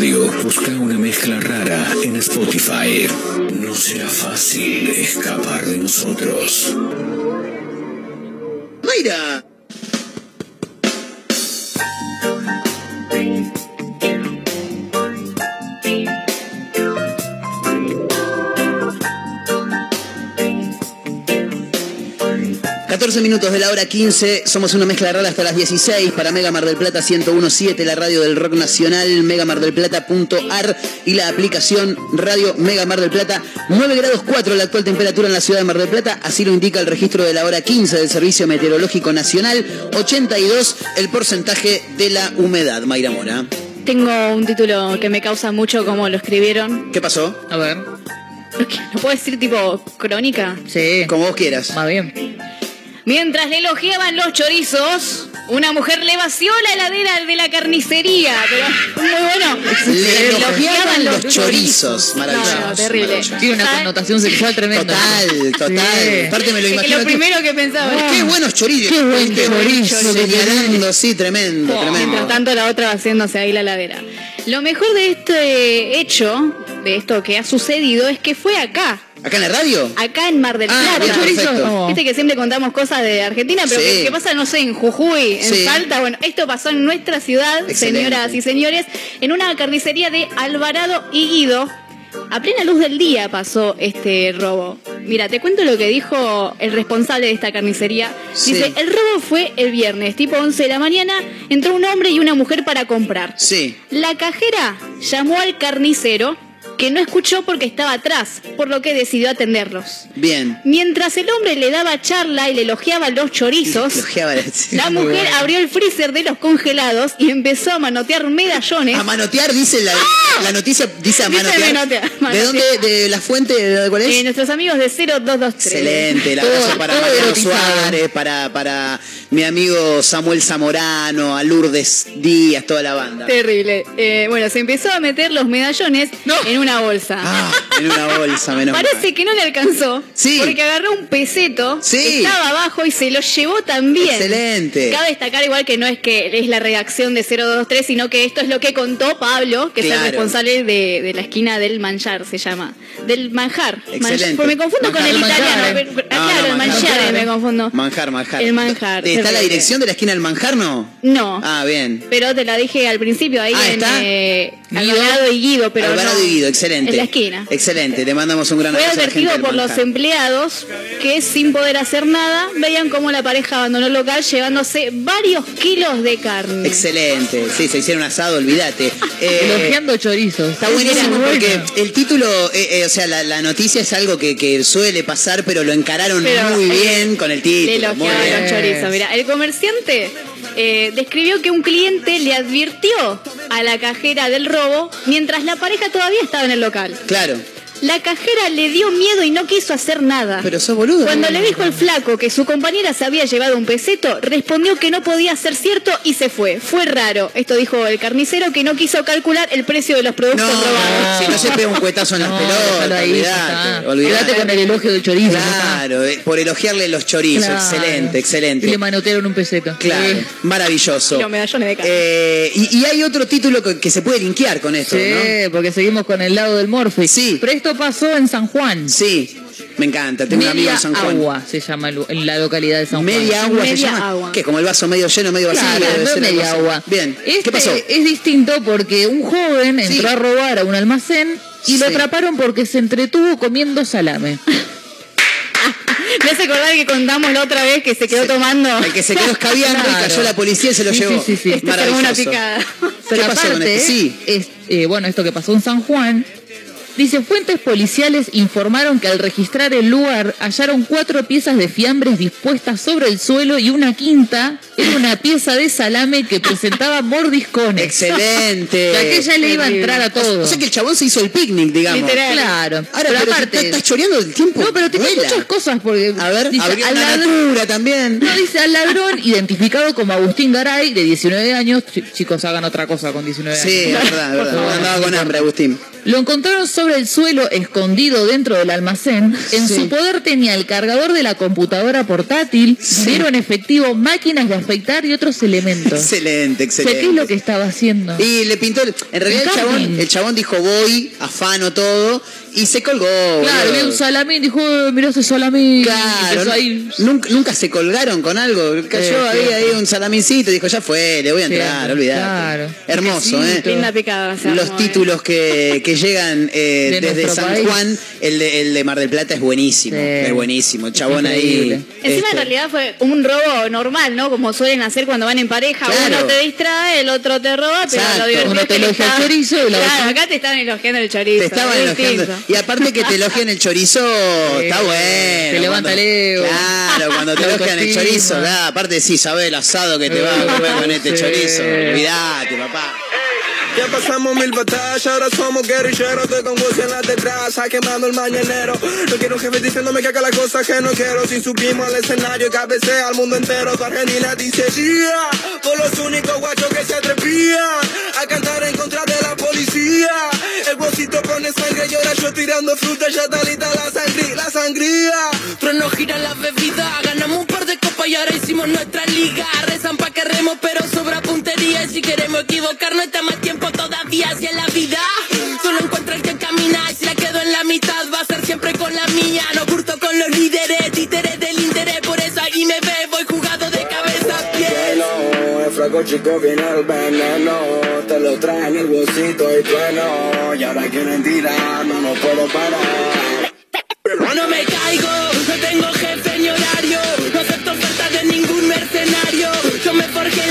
busca una mezcla rara en Spotify. No será fácil escapar de nosotros. Mayra. ...14 minutos de la hora 15... ...somos una mezcla rara hasta las 16... ...para Mega Mar del Plata 1017... ...la radio del rock nacional... ...megamardelplata.ar... ...y la aplicación Radio Mega Mar del Plata... ...9 grados 4 la actual temperatura en la ciudad de Mar del Plata... ...así lo indica el registro de la hora 15... ...del Servicio Meteorológico Nacional... ...82 el porcentaje de la humedad... Mayra Mora... Tengo un título que me causa mucho como lo escribieron. ¿Qué pasó? A ver. ¿No puedo decir tipo crónica? Sí. Como vos quieras. Va bien. Mientras le elogiaban los chorizos, una mujer le vació la heladera de la carnicería. Pero muy bueno. Le elogiaban los chorizos. Maravilloso. No, no, terrible. maravilloso. Tiene una connotación sexual tremenda. Total, total. Sí. Aparte me lo Es que imagino. lo primero que pensaba. Qué buenos chorizos. Qué buen Qué chorizo Señalando, sí, tremendo, Mientras tremendo. tanto la otra haciéndose ahí la heladera. Lo mejor de este hecho, de esto que ha sucedido, es que fue acá. ¿Acá en la radio? Acá en Mar del Ah, Plata. bien, perfecto. Oh. Viste que siempre contamos cosas de Argentina, pero Sí. que, que pasa, no sé, en Jujuy, en Sí. Salta. Bueno, esto pasó en nuestra ciudad, Excelente. señoras y señores, en una carnicería de Alvarado y Guido. A plena luz del día pasó este robo. Mira, te cuento lo que dijo el responsable de esta carnicería. Sí. Dice, el robo fue el viernes, tipo 11 de la mañana, entró un hombre y una mujer para comprar. Sí. La cajera llamó al carnicero, que no escuchó porque estaba atrás, por lo que decidió atenderlos. Bien. Mientras el hombre le daba charla y le elogiaba los chorizos, [LAUGHS] Elogiaba la- [LAUGHS] la mujer bueno. abrió el freezer de los congelados y empezó a manotear medallones. A manotear, dice la, la noticia, dice a ¡Ah! Dice manotear. manotear, ¿De dónde? ¿De la fuente? ¿De cuál es? Eh, nuestros amigos de 0223. Excelente, el Todo- abrazo para Mariano. Suárez, para, para mi amigo Samuel Zamorano, a Lourdes Díaz, toda la banda. Terrible. Eh, bueno, se empezó a meter los medallones en una bolsa. Ah, en una bolsa, menos mal. Parece que no le alcanzó. Sí. Porque agarró un peseto Sí. que estaba abajo y se lo llevó también. Excelente. Cabe destacar igual que no es que es la redacción de 023, sino que esto es lo que contó Pablo, que es el responsable de, de la esquina del manjar, se llama. Del manjar. Excelente. Man- porque me confundo Manjar, con el manjar, italiano. eh. pero- ah, No, claro, no, el manjar, manjar, me confundo. Manjar, manjar. El manjar. ¿Está la dirección de la esquina del manjar, no? No. Ah, bien. Pero te la dije al principio ahí Ah, en ¿está? eh, Guido. Alvarado y Guido, pero Alvarado no, y Guido, excelente. En la esquina. Excelente, le mandamos un gran Fue abrazo a la gente advertido por los empleados que sin poder hacer nada veían cómo la pareja abandonó el local llevándose varios kilos de carne. Excelente, sí, se hicieron asado, olvídate. [LAUGHS] Eh, Elogiando chorizos. Está buenísimo porque el título, eh, eh, o sea, la, la noticia es algo que, que suele pasar, pero lo encararon Pero, muy eh, bien con el Le título. bien. los chorizos. Mira, el comerciante eh, describió que un cliente le advirtió a la cajera del robo mientras la pareja todavía estaba en el local. Claro, La cajera le dio miedo y no quiso hacer nada. pero sos boludo. Cuando le dijo el flaco que su compañera se había llevado un peseto, respondió que no podía ser cierto y se fue. Fue raro. Esto dijo el carnicero que no quiso calcular el precio de los productos No, robados. si no se pega un cuetazo en las No, pelotas, ahí, olvidate, olvidate. Quédate con el elogio del chorizo. Claro, eh, por elogiarle los chorizos, Claro. excelente, Y excelente. le manotearon un peseto. Claro, Sí. maravilloso. Y los medallones de. Eh, y, y hay otro título que, que se puede linkear con esto, Sí, ¿no? porque seguimos con el lado del Morphy. Sí. Pero esto pasó en San Juan. Sí, me encanta. Tengo un amigo Media en San Juan. agua se llama el- en la localidad de San Juan. Media agua se Media llama. agua. ¿Qué? Como el vaso medio lleno, medio vacío. Claro, debe no ser media algo así. agua. Bien. Este ¿Qué pasó? Es distinto porque un joven Sí. entró a robar a un almacén y lo Sí. atraparon porque se entretuvo comiendo salame. Me hace acordar que contamos la otra vez que se quedó tomando. El que se quedó escabeando y Claro. cayó la policía y se lo Sí, llevó. sí, sí, sí. Este se armó una Maravilloso. picada. Pero pasó con aparte, este? Sí. es, eh, bueno, esto que pasó en San Juan, Dice, fuentes policiales informaron que al registrar el lugar hallaron cuatro piezas de fiambres dispuestas sobre el suelo y una quinta era una pieza de salame que presentaba mordiscones. Excelente. O [LAUGHS] sea, que ya le iba a entrar a todo. O sea que el chabón se hizo el picnic, digamos. Literal. Claro. Ahora, Pero pero aparte- te- estás choreando el tiempo. No, pero tiene muchas cosas porque A ver, dice, la ladrón- natura también. No, dice al ladrón identificado como Agustín Garay, de 19 años. Ch- Chicos, hagan otra cosa con 19 años. Sí, es verdad, es verdad. Andaba con hambre, Agustín. Lo encontraron sobre el suelo, escondido dentro del almacén. En Sí. su poder tenía el cargador de la computadora portátil, dinero en efectivo, máquinas de afeitar y otros elementos. Excelente, O sea, excelente. ¿qué es lo que estaba haciendo? Y le pintó. el- En realidad, el chabón, el chabón dijo voy, afano todo. Y se colgó. Claro, boludo. vi un salamín, dijo, "Eh, mirá ese salamín. Claro, ahí. nunca, nunca se colgaron con algo. Cayó Sí, ahí, sí. ahí un salamincito, dijo, ya fue, le voy a Sí, entrar, olvidate. claro. Hermoso, ¿eh? Linda picada. Los eh. títulos que, que llegan eh, De desde San país. Juan, el de, el de Mar del Plata es buenísimo. Sí. Es buenísimo. El chabón ahí. Encima este, en realidad fue un robo normal, ¿no? Como suelen hacer cuando van en pareja. Claro. Uno te distrae, el otro te roba, pero Exacto. lo divertido Uno te elogia el está- chorizo y la Claro, otra- acá te están elogiando el chorizo. Te estaban elogiando. Y aparte que te elogian el chorizo, [LAUGHS] está bueno. te levanta Cuando- el ego. Claro, cuando te [LAUGHS] elogian el chorizo, claro, aparte sí, sabes el asado que te va [LAUGHS] a comer con este Sí. chorizo. Olvídate, papá. Ya pasamos mil batallas, ahora somos guerrilleros. Estoy con Gucci en la detrás, quemando el mañanero. No quiero jefe diciéndome que haga las cosas que no quiero. Si subimos al escenario cabecea al mundo entero. Tu Argentina dice yeah, por los únicos guachos que se atrevían a cantar en contra de la policía. El bolsito pone sangre y ahora yo tirando fruta, ya está lista la sangría, la sangría. Trono gira la bebida, ganamos un par de y ahora hicimos nuestra liga. Rezan pa' que remos, pero sobra puntería. Si queremos equivocarnos, está más tiempo todavía hacia la vida. Solo encuentro el que camina y si la quedo en la mitad, va a ser siempre con la mía. No curto con los líderes, títeres del interés, por eso ahí me ve, voy jugado de cabeza a pies. Bueno, el flaco chico viene el veneno, te lo traen el bolsito y trueno, y ahora quieren tirar, no, no puedo parar.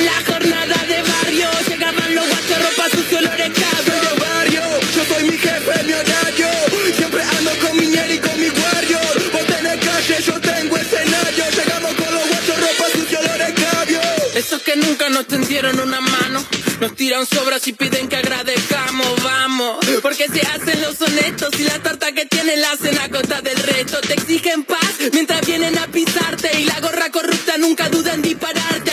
La jornada de barrio, llegaban los guachos, ropa sucio, olores cabro. Soy de barrio, yo soy mi jefe, mi horario, siempre ando con mi ñeri y con mi warrior. Vos tenés calle, yo tengo escenario, llegamos con los guachos, ropa sucia, olores cabio. Esos que nunca nos tendieron una mano, nos tiran sobras y piden que agradezcamos, vamos. Porque se hacen los honestos y la torta que tienen la hacen a costa del resto. Te exigen paz mientras vienen a pisarte y la gorra corrupta nunca duda en dispararte.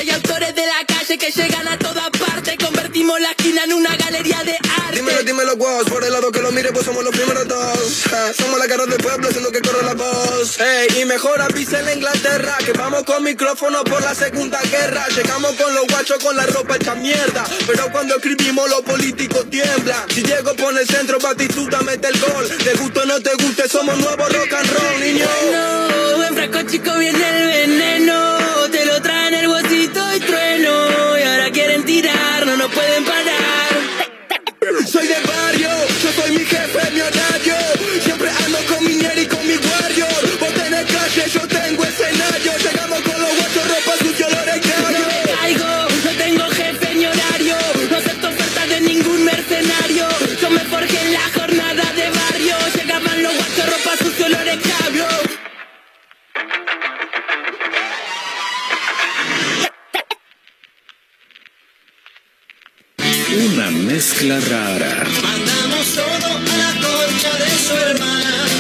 Que llegan a toda parte, convertimos la esquina en una galería de arte. Dímelo, dímelo, guas, por el lado que lo mire, pues somos los primeros dos. Ja, somos la cara del pueblo, haciendo que corra la voz. Ey, y mejor avisa en Inglaterra, que vamos con micrófono por la segunda guerra. Llegamos con los guachos con la ropa hecha mierda. Pero cuando escribimos, los políticos tiemblan. Si Diego pone el centro, Batistuta mete el gol. Te guste o no te guste, somos nuevos rock and roll, niño. No, en frasco chico viene el veneno. Traen el bolsito y trueno. Y ahora quieren tirar, no nos pueden parar. Soy de barrio, yo soy mi jefe, mezcla rara. Mandamos todo a la concha de su hermana.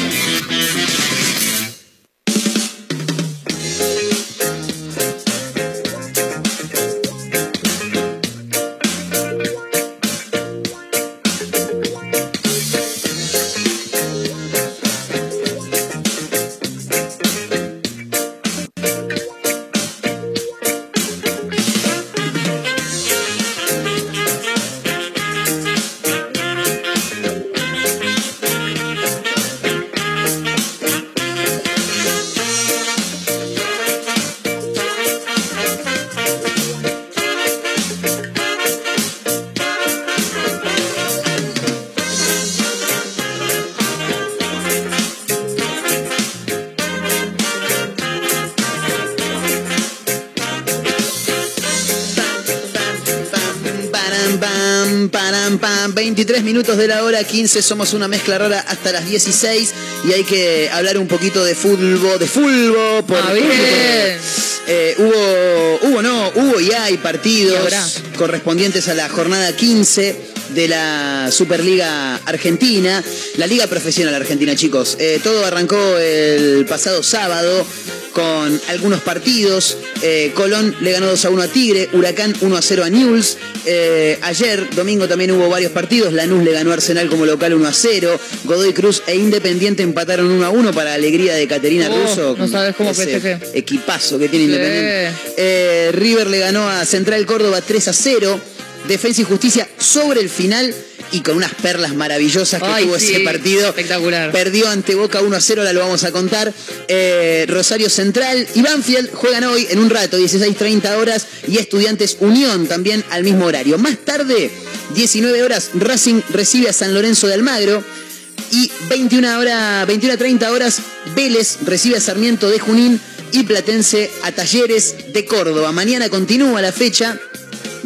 Minutos de la hora 15. Somos una mezcla rara hasta las 16. Y hay que hablar un poquito de fútbol. De fútbol. Porque, Ah, bien. eh, hubo, hubo, no, hubo y hay partidos Y correspondientes a la jornada 15 de la Superliga Argentina, la Liga Profesional Argentina, chicos. Eh, todo arrancó el pasado sábado con algunos partidos. Eh, Colón le ganó 2 a 1 a Tigre, Huracán 1 a 0 a Newell's. Eh, ayer, domingo, también hubo varios partidos. Lanús le ganó a Arsenal como local 1 a 0. Godoy Cruz e Independiente empataron 1 a 1 para alegría de Caterina Oh, Russo. no sabes cómo festejé. Equipazo que tiene Sí. Independiente. Eh, River le ganó a Central Córdoba 3 a 0. Defensa y Justicia sobre el final y con unas perlas maravillosas que Ay, tuvo sí, ese partido. espectacular. Perdió ante Boca 1 a 0, ahora lo vamos a contar. Eh, Rosario Central y Banfield juegan hoy en un rato, 16.30 horas, y Estudiantes Unión también al mismo horario. Más tarde, 19 horas, Racing recibe a San Lorenzo de Almagro. Y 21 hora, 21 a 30 horas, Vélez recibe a Sarmiento de Junín y Platense a Talleres de Córdoba. Mañana continúa la fecha.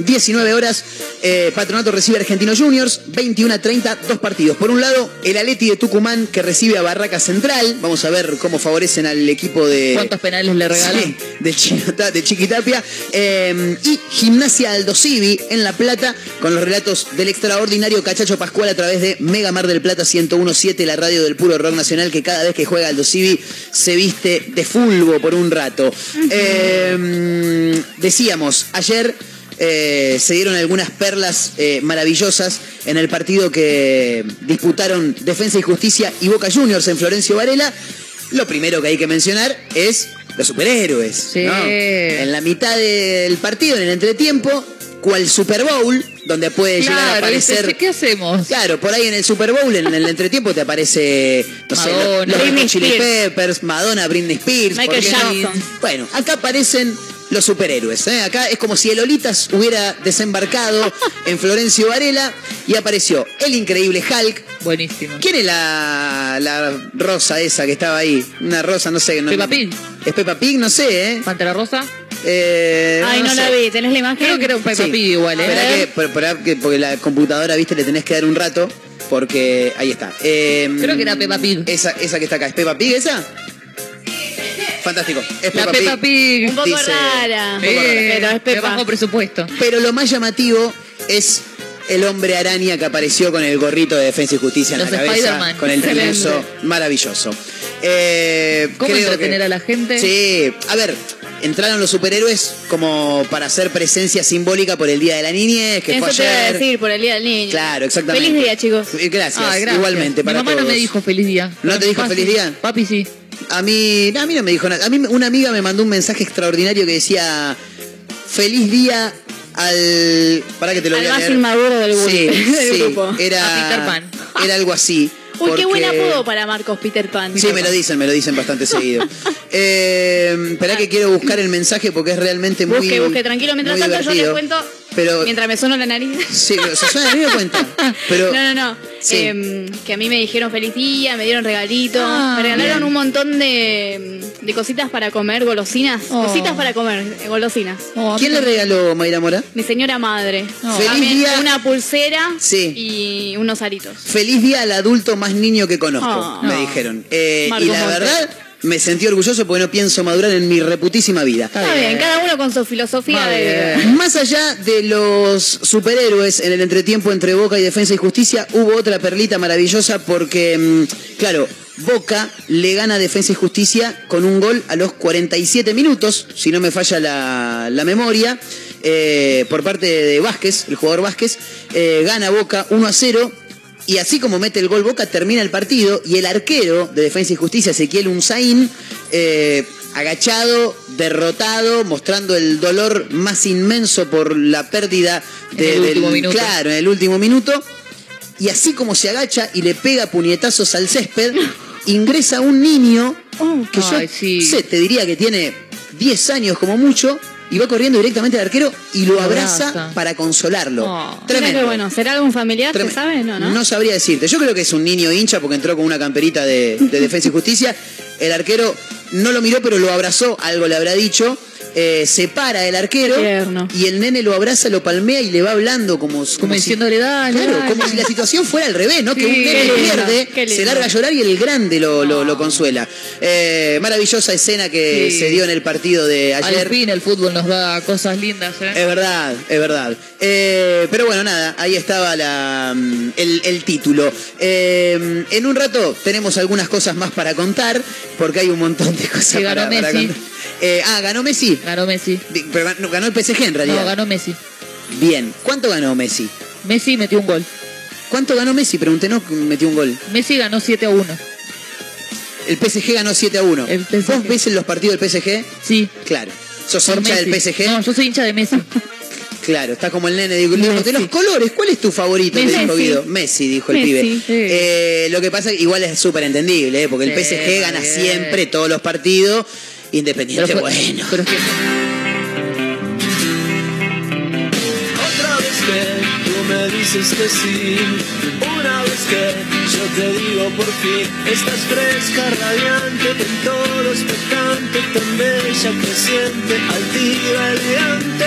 19 horas, eh, Patronato recibe a Argentinos Juniors, 21 a 30, dos partidos. Por un lado, el Aleti de Tucumán que recibe a Barraca Central. Vamos a ver cómo favorecen al equipo de. ¿Cuántos penales le regalan? Sí, de, Chinota- de Chiquitapia. Eh, y Gimnasia Aldo Civi en La Plata, con los relatos del extraordinario Cachacho Pascual a través de Mega Mar del Plata 1017, la radio del puro rock nacional, que cada vez que juega Aldo Civi se viste de fulbo por un rato. Eh, decíamos, ayer. Eh, se dieron algunas perlas eh, maravillosas en el partido que disputaron Defensa y Justicia y Boca Juniors en Florencio Varela. Lo primero que hay que mencionar es los superhéroes. Sí. ¿no? En la mitad del partido, en el entretiempo, cual Super Bowl, donde puede llegar a aparecer. dice, ¿qué hacemos? Claro, por ahí en el Super Bowl, en el entretiempo, te aparece, no sé, Madonna. los- Chili. Peppers, Madonna, Britney Spears. ¿por Michael no? Bueno, acá aparecen los superhéroes. ¿eh? Acá es como si el Olitas hubiera desembarcado en Florencio Varela y apareció el increíble Hulk. Buenísimo. ¿Quién es la, la rosa esa que estaba ahí? Una rosa, no sé. No, Peppa Pig. ¿Es Peppa Pig? No sé, ¿eh? ¿Pantera Rosa? Eh, Ay, no, la sé. vi. ¿Tenés la imagen? Creo que era un Peppa Sí. Pig igual, ¿eh? Esperá que, por- por- que- porque la computadora, viste, le tenés que dar un rato. Porque ahí está. Eh, Creo que era Peppa Pig. Esa, esa que está acá. ¿Es Peppa Pig esa? Fantástico. Es La Peppa, Peppa Pig. Un poco Dice- rara. un poco rara. Pero es de Pepa. bajo presupuesto. Pero lo más llamativo es el hombre araña que apareció con el gorrito de Defensa y Justicia en Los la cabeza. Spider-Man. Con el Excelente. triunfo maravilloso. Eh, ¿Cómo creo entretener que- a la gente? Sí, a ver, entraron los superhéroes como para hacer presencia simbólica por el Día de la Niñez, que Eso fue te iba a ayer. decir, por el Día del Niño. Claro, exactamente. Feliz día, chicos. Gracias, Ah, gracias. igualmente para Mi mamá no todos. me dijo feliz día. ¿No te dijo Papi- feliz día? Papi sí. A mí, no, a mí no me dijo nada. A mí una amiga me mandó un mensaje extraordinario que decía feliz día al para que te lo Al voy a más leer. inmaduro del grupo- Sí, [LAUGHS] del sí. Era A Peter Pan. Era algo así. Uy, qué buen apodo para Marcos Peter Pan. Sí, me lo dicen, me lo dicen bastante seguido. [LAUGHS] Eh, esperá que quiero buscar el mensaje porque es realmente muy Busque, busque, tranquilo. Mientras tanto, yo les divertido. cuento. Pero Mientras me sueno la nariz. sí, pero se suena a mí me cuenta. [LAUGHS] Pero No, no, no. Sí. Em, que a mí me dijeron feliz día, me dieron regalitos. Ah, me regalaron bien. un montón de, de cositas para comer, golosinas. Oh. Cositas para comer, eh, golosinas. Oh, ¿quién le regaló Mayra Mora? Mi señora madre. No. Feliz También día. Una pulsera Sí. y unos aritos. Feliz día al adulto más niño que conozco, me No. dijeron. Eh, y la Montes. verdad, me sentí orgulloso porque no pienso madurar en mi reputísima vida. Está bien, cada uno con su filosofía de. Más allá de los superhéroes en el entretiempo entre Boca y Defensa y Justicia, hubo otra perlita maravillosa porque, mm, claro, Boca le gana a Defensa y Justicia con un gol a los 47 minutos, si no me falla la, la memoria, eh, por parte de Vázquez, el jugador Vázquez, eh, gana Boca 1 a 0. Y así como mete el gol Boca, termina el partido y el arquero de Defensa y Justicia, Ezequiel Unzaín, eh, agachado, derrotado, mostrando el dolor más inmenso por la pérdida En el último minuto. Claro, en el último minuto. Y así como se agacha y le pega puñetazos al césped, ingresa un niño que yo sí. sé, te diría que tiene 10 años como mucho, y va corriendo directamente al arquero y lo Lo abraza, abraza. para consolarlo. Oh. Tremendo. bueno, ¿será algún familiar? ¿Se sabe? No, ¿no? sabría decirte. Yo creo que es un niño hincha porque entró con una camperita de, de Defensa y Justicia. El arquero no lo miró, pero lo abrazó, algo le habrá dicho. Eh, se para el arquero Tierno. y el nene lo abraza, lo palmea y le va hablando como, Como si- diciéndole, dale, Claro, dale. como si la situación fuera al revés, ¿no? que un nene lindo, pierde, se larga a llorar y el grande lo, lo- lo consuela. Eh, maravillosa escena que Sí. se dio en el partido de Al ayer. fin el fútbol nos da cosas lindas, ¿eh? Es verdad, es verdad. Eh, pero bueno, nada, ahí estaba la, mm, el, el título. Eh, en un rato tenemos algunas cosas más para contar, porque hay un montón de cosas para, contar. Eh, ah, ganó Messi. Ganó Messi. Pero ganó, ganó el PSG en realidad. No, ganó Messi. Bien. ¿Cuánto ganó Messi? Messi metió un gol. ¿Cuánto ganó Messi? Pregunté, no, metió un gol. Messi ganó 7 a 1. El PSG ganó 7 a 1. El PSG. ¿Vos ves en los partidos del PSG? Sí. Claro. ¿Sos Por hincha del Messi. PSG? No, yo soy hincha de Messi. [LAUGHS] Claro, está como el nene. Digo, de los colores, ¿cuál es tu favorito? Messi. dijo Guido. Messi, dijo el Messi, pibe. sí. Eh, lo que pasa que igual es súper entendible, ¿eh? porque el Sí, PSG gana bien. siempre todos los partidos, independiente, fue- bueno. pero es que- Otra vez me dices que sí, una vez que yo te digo por fin, estás fresca, radiante, en todo expectante, tan bella, creciente, altiva, elegante.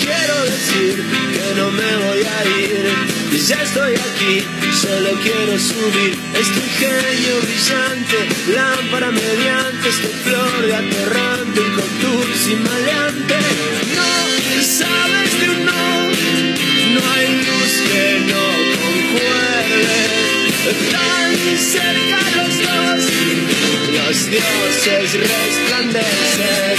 Quiero decir que no me voy a ir, y ya estoy aquí, solo quiero subir. Este genio brillante, lámpara mediante, este flor de aterrante, un contour sin maleante. No sabes de un no. No concuerde, tan cerca los dos, los dioses resplandecen.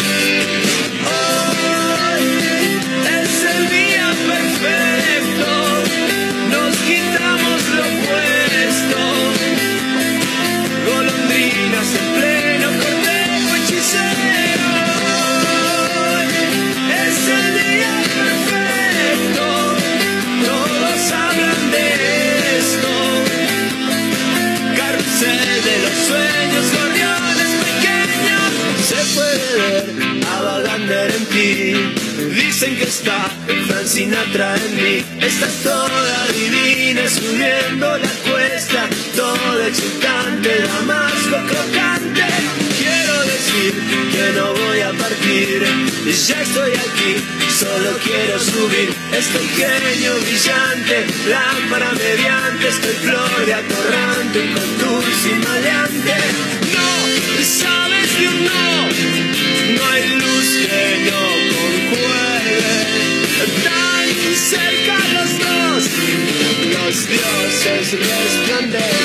Mí. Estás toda divina subiendo la cuesta, toda excitante, damasco crocante. Quiero decir que no voy a partir, ya estoy aquí, solo quiero subir. Este genio brillante, lámpara mediante, estoy flor atorrante, un contour sin maleante. No, sabes un no, no hay luz que no. Tan cerca los dos, los dioses resplandecen.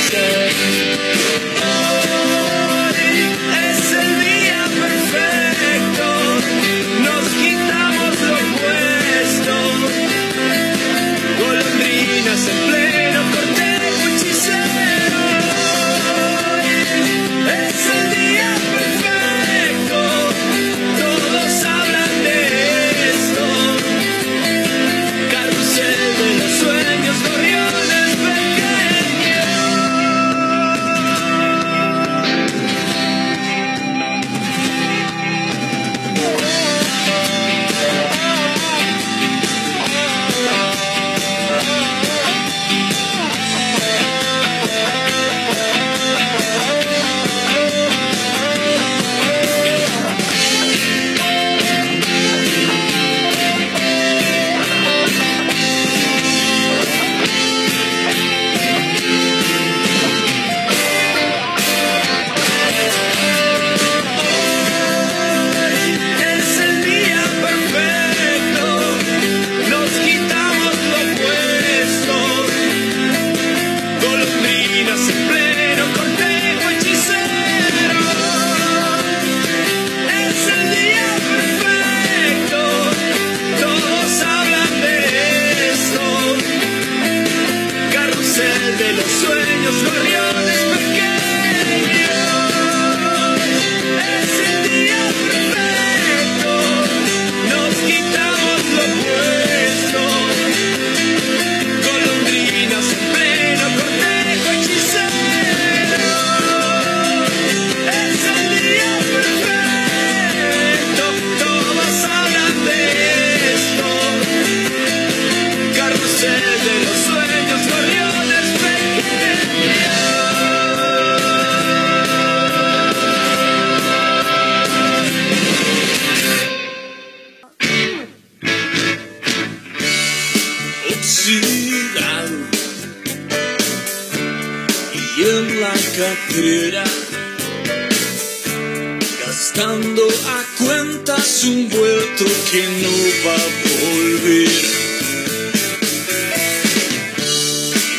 Gastando a cuentas un vuelto que no va a volver.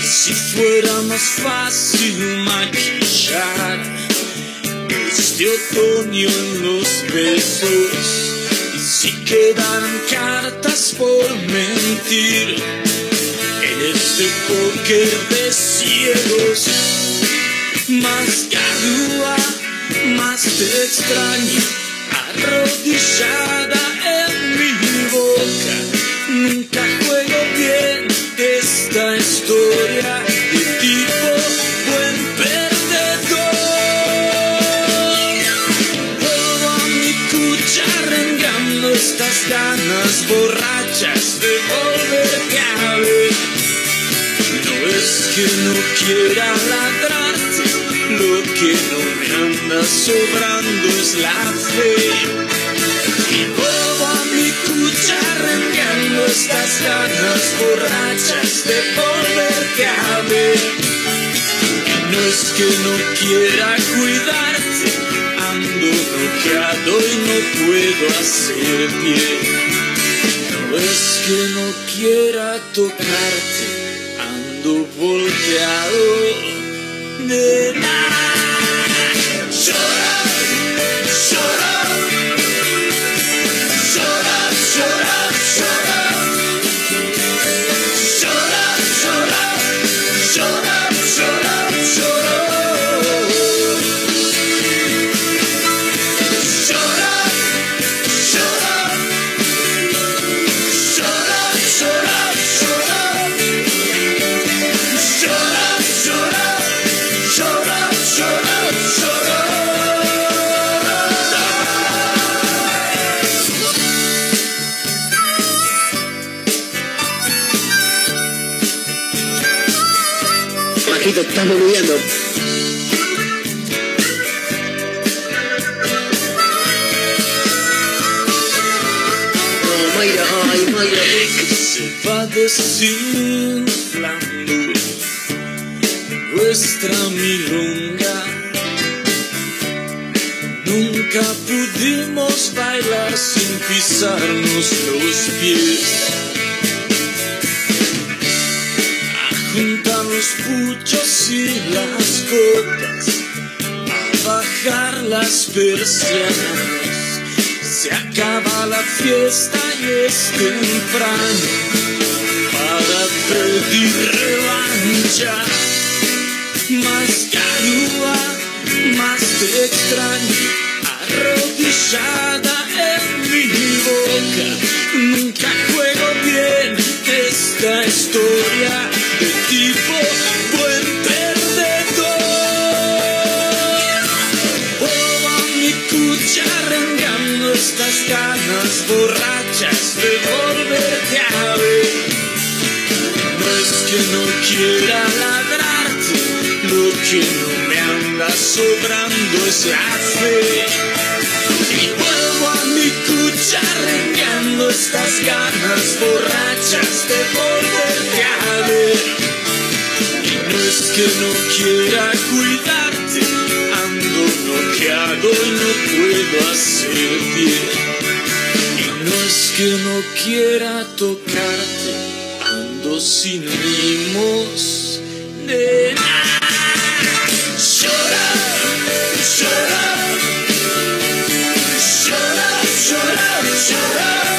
Si fuera más fácil maquillar este otoño en los besos, y si quedaran cartas por mentir en este póker de ciegos, más garúa, más te extraño, arrodillada en mi boca. Nunca juego bien esta historia de tipo buen perdedor. Todo mi rengando estas ganas borrachas de volverte a ver. No es que no quiera ladrarte, lo que no me anda sobrando es la fe. Y vuelvo a mi cuchara estas ganas borrachas de volverte a ver. No es que no quiera cuidarte, ando bloqueado y no puedo hacer pie. No es que no quiera tocarte, ando volteado de nada. Estás boludeando. No, Mayra, ay, Mayra. se va desinflando nuestra milonga. Nunca pudimos bailar sin pisarnos los pies. Los puchos y las copas, a bajar las persianas. Se acaba la fiesta y es temprano para pedir revancha. Más garúa, más te extraño, arrodillada en mi boca. Nunca juego bien esta historia estas ganas borrachas de volverte a ver. No es que no quiera ladrarte, lo que no me anda sobrando es la fe. Y vuelvo a mi cuchara rengando estas ganas borrachas de volverte a ver. Y no es que no quiera cuidarte, ando bloqueado y no puedo hacer pie. Y no es que no quiera tocarte, ando sin ritmos de nada. Llora, llora, llora, llora, llora. Llora,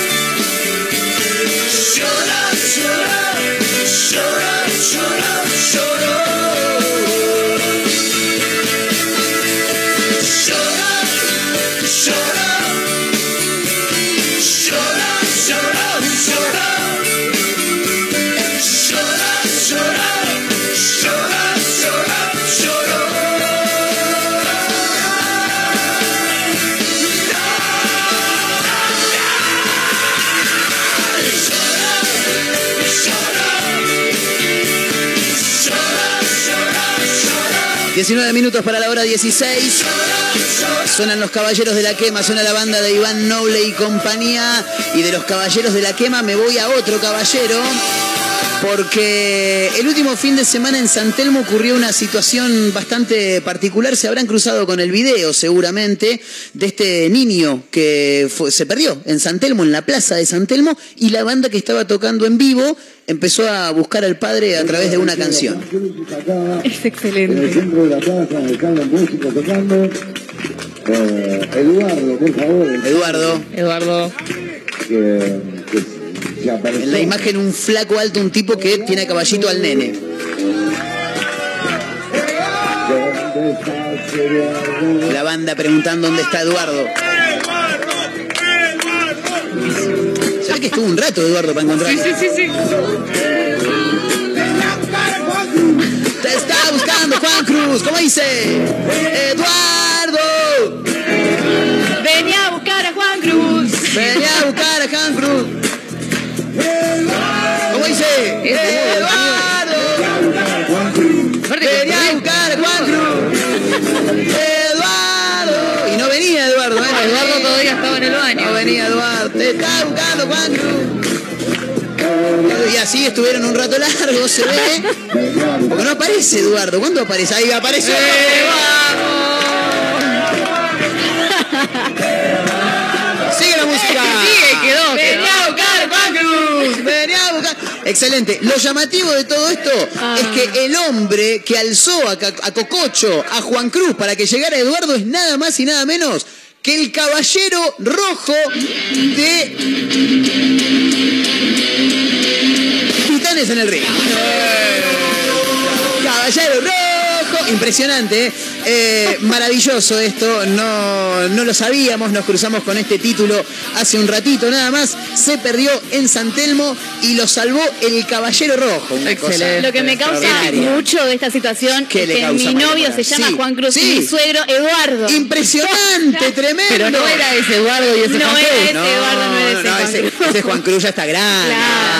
19 minutos para la hora 16. Suenan los caballeros de la quema, suena la banda de Iván Noble y compañía. Y de los caballeros de la quema me voy a otro caballero. Porque el último fin de semana en San Telmo ocurrió una situación bastante particular. Se habrán cruzado con el video, seguramente, de este niño que fue- se perdió en San Telmo, en la plaza de San Telmo, y la banda que estaba tocando en vivo empezó a buscar al padre a través de una canción. Es En excelente. el centro de la plaza músicos tocando. Eh, Eduardo, por favor. Eduardo. Eduardo. Que, apareció. En la imagen un flaco alto, un tipo que tiene a caballito al nene. La banda preguntando dónde está Eduardo. Ve que estuvo un rato Eduardo para encontrarlo. Sí, sí, sí, sí. Te está buscando Juan Cruz, ¿cómo dice? Eduardo, Venía a buscar a Juan Cruz. venía a buscar a Juan Cruz. Eduardo, venía a buscar Cruz. Eduardo. Y no venía Eduardo, ¿eh? Eduardo todavía estaba en el baño. No venía Eduardo, te está buscando Juan Cruz. Y así estuvieron un rato largo, se ve. Porque no aparece Eduardo. ¿Cuándo aparece? Ahí apareció. Sigue Excelente. Lo llamativo de todo esto es que el hombre que alzó a, Cococho, a Juan Cruz, para que llegara Eduardo es nada más y nada menos que el caballero rojo de Titanes en el ring. Caballero rojo, impresionante, ¿eh? Eh, maravilloso esto, no, no lo sabíamos, nos cruzamos con este título hace un ratito nada más, se perdió en San Telmo y lo salvó el Caballero Rojo. Una cosa Lo que me causa mucho de esta situación ¿Qué es le que causa, mi novio se llama Sí, Juan Cruz sí. y mi suegro Eduardo. Impresionante, [LAUGHS] tremendo. Pero no era ese Eduardo y ese No Juan era Cruz. ese Eduardo, no era ese Juan ese, Cruz. ese Juan Cruz ya está grande. Claro.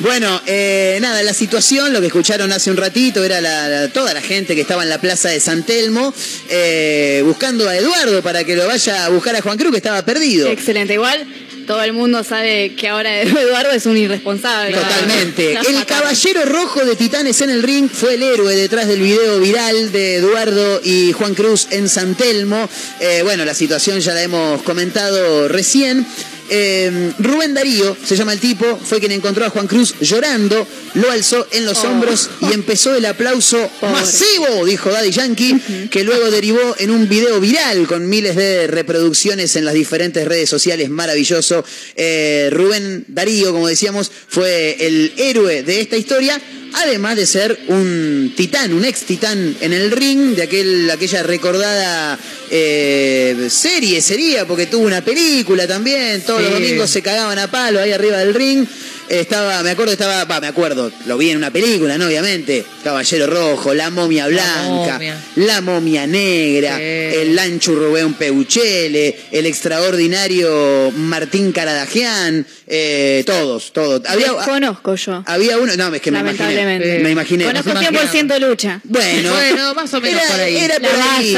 Bueno, eh, nada, la situación, lo que escucharon hace un ratito, era la- la- toda la gente que estaba en la plaza de San Telmo eh, buscando a Eduardo para que lo vaya a buscar a Juan Cruz, que estaba perdido. Excelente, igual todo el mundo sabe que ahora [LAUGHS] Eduardo es un irresponsable. Totalmente. [LAUGHS] El caballero rojo de Titanes en el ring fue el héroe detrás del video viral de Eduardo y Juan Cruz en San Telmo. Eh, bueno, la situación ya la hemos comentado recién. Eh, Rubén Darío, se llama el tipo, fue quien encontró a Juan Cruz llorando, lo alzó en los Oh. hombros y empezó el aplauso Pobre. masivo, dijo Daddy Yankee, que luego derivó en un video viral con miles de reproducciones en las diferentes redes sociales, maravilloso. Eh, Rubén Darío, como decíamos, fue el héroe de esta historia. Además de ser un titán, un ex titán en el ring, de aquel, aquella recordada eh, serie sería, porque tuvo una película también, todos los domingos se cagaban a palo ahí arriba del ring. Estaba, me acuerdo, estaba, va, me acuerdo, lo vi en una película, ¿no? Obviamente. Caballero Rojo, La Momia Blanca, momia. La Momia Negra, Sí. el Lanchu Rubén Peuchele, el extraordinario Martín Caradagian, eh, todos, todos. Había, Conozco yo. había uno, no, es que me imaginé. Me imaginé. Conozco Nos 100% lucha. Bueno, Bueno, más o menos era, por ahí. era La por ahí.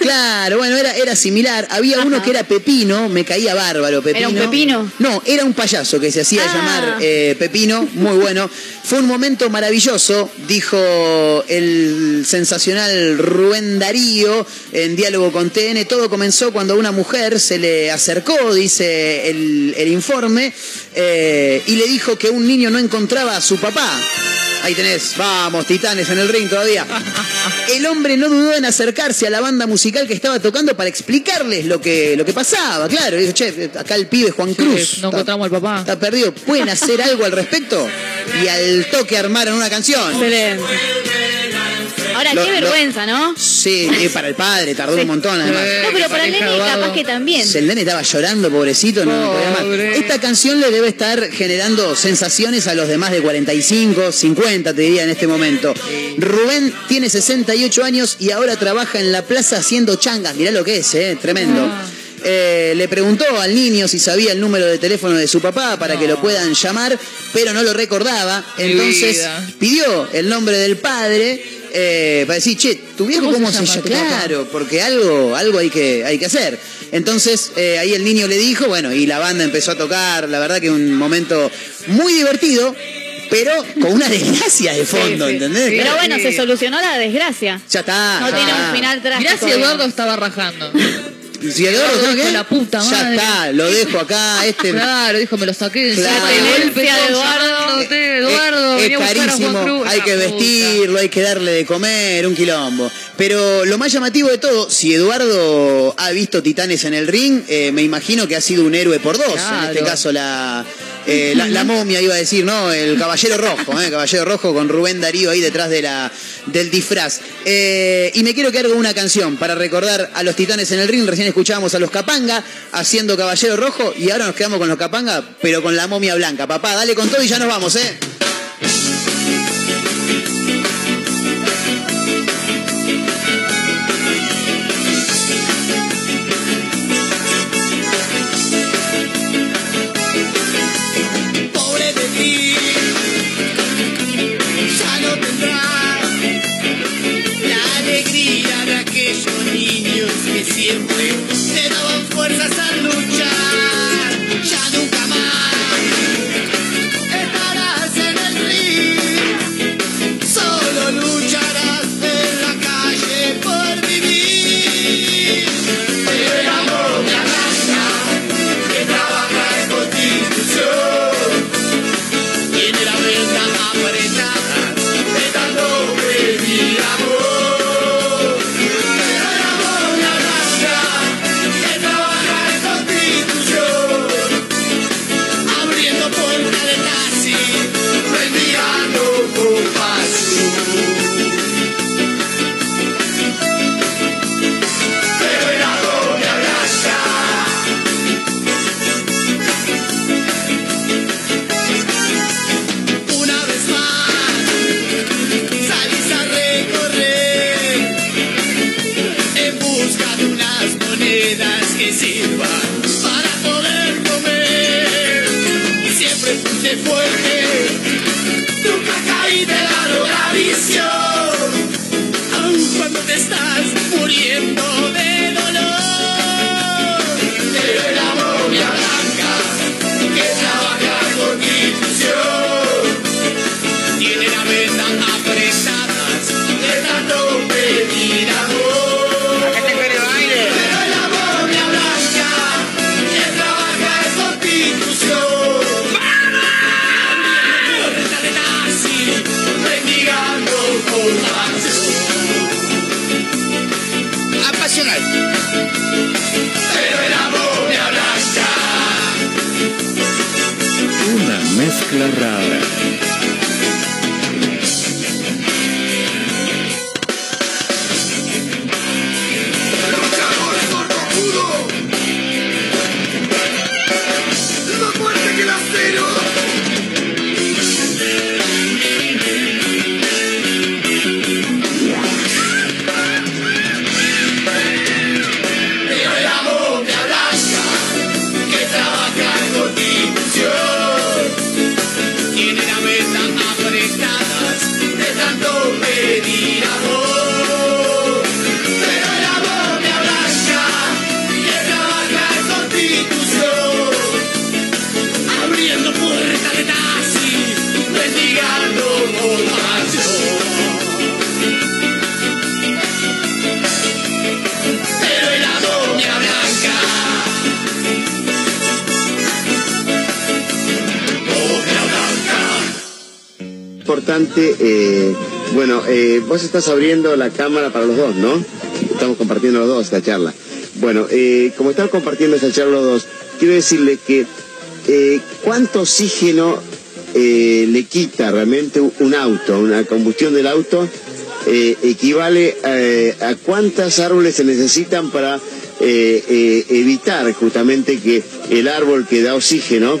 Claro, bueno, era, era similar. Había uno que era Pepino, me caía bárbaro Pepino. ¿Era un pepino? No, era un payaso que se hacía Ah. llamar eh, Pepino, muy bueno. Fue un momento maravilloso, dijo el sensacional Rubén Darío en diálogo con TN. Todo comenzó cuando una mujer se le acercó, dice el, el informe, eh, y le dijo que un niño no encontraba a su papá. Ahí tenés, vamos, titanes en el ring todavía. [LAUGHS] El hombre no dudó en acercarse a la banda musical que estaba tocando para explicarles lo que, lo que pasaba. Claro, dijo, che, acá el pibe Juan Cruz. no está- encontramos al papá. Está perdido. ¿Pueden hacer algo al respecto? Y al toque armaron una canción. Excelente. Ahora, Lo- qué lo- vergüenza, ¿no? Sí, y para el padre, tardó Sí. un montón además. No, pero para el nene capaz que también. El nene estaba llorando, pobrecito, no, no podía más. Esta canción le debe estar generando sensaciones a los demás de 45, 50, te diría en este momento. Rubén tiene 68 años y ahora trabaja en la plaza haciendo changas. Mirá lo que es, ¿eh? Tremendo. Ah. Eh, le preguntó al niño si sabía el número de teléfono de su papá para que lo puedan llamar, pero no lo recordaba. Entonces pidió el nombre del padre eh, para decir, che, ¿tu viejo ¿Cómo cómo, se se llama papá? Claro, porque algo, algo hay que, hay que hacer. Entonces eh, ahí el niño le dijo, bueno, y la banda empezó a tocar, la verdad que un momento muy divertido. pero con una desgracia de [LAUGHS] fondo, Sí, sí. ¿entendés? Pero bueno, se solucionó la desgracia. Ya está. No ya tiene está. un final trágico. Si Eduardo estaba rajando. [LAUGHS] Si la puta Ya está, lo dejo acá. Este Claro, dijo, me lo saqué Claro. La tenencia de Eduardo. llamándote, Eduardo, es, Juan carísimo, Cruz. hay que vestirlo, hay que darle de comer, un quilombo. Pero lo más llamativo de todo, si Eduardo ha visto Titanes en el ring, eh, me imagino que ha sido un héroe por dos. En este caso la, eh, la, la momia iba a decir, ¿no? El caballero rojo, ¿eh? Caballero rojo con Rubén Darío ahí detrás de la, del disfraz. Eh, y me quiero quedar con una canción para recordar a los Titanes en el ring. Recién escuchábamos a los Capanga haciendo Caballero Rojo y ahora nos quedamos con los Capanga, pero con la momia blanca. Papá, dale con todo y ya nos vamos, ¿eh? Mezcla rara. Eh, bueno, eh, vos estás abriendo la cámara para los dos, ¿no? Estamos compartiendo los dos esta charla. Bueno, eh, como estamos compartiendo esta charla los dos, quiero decirle que eh, cuánto oxígeno le quita realmente un auto, una combustión del auto, equivale eh, a cuántas árboles se necesitan para evitar justamente que el árbol que da oxígeno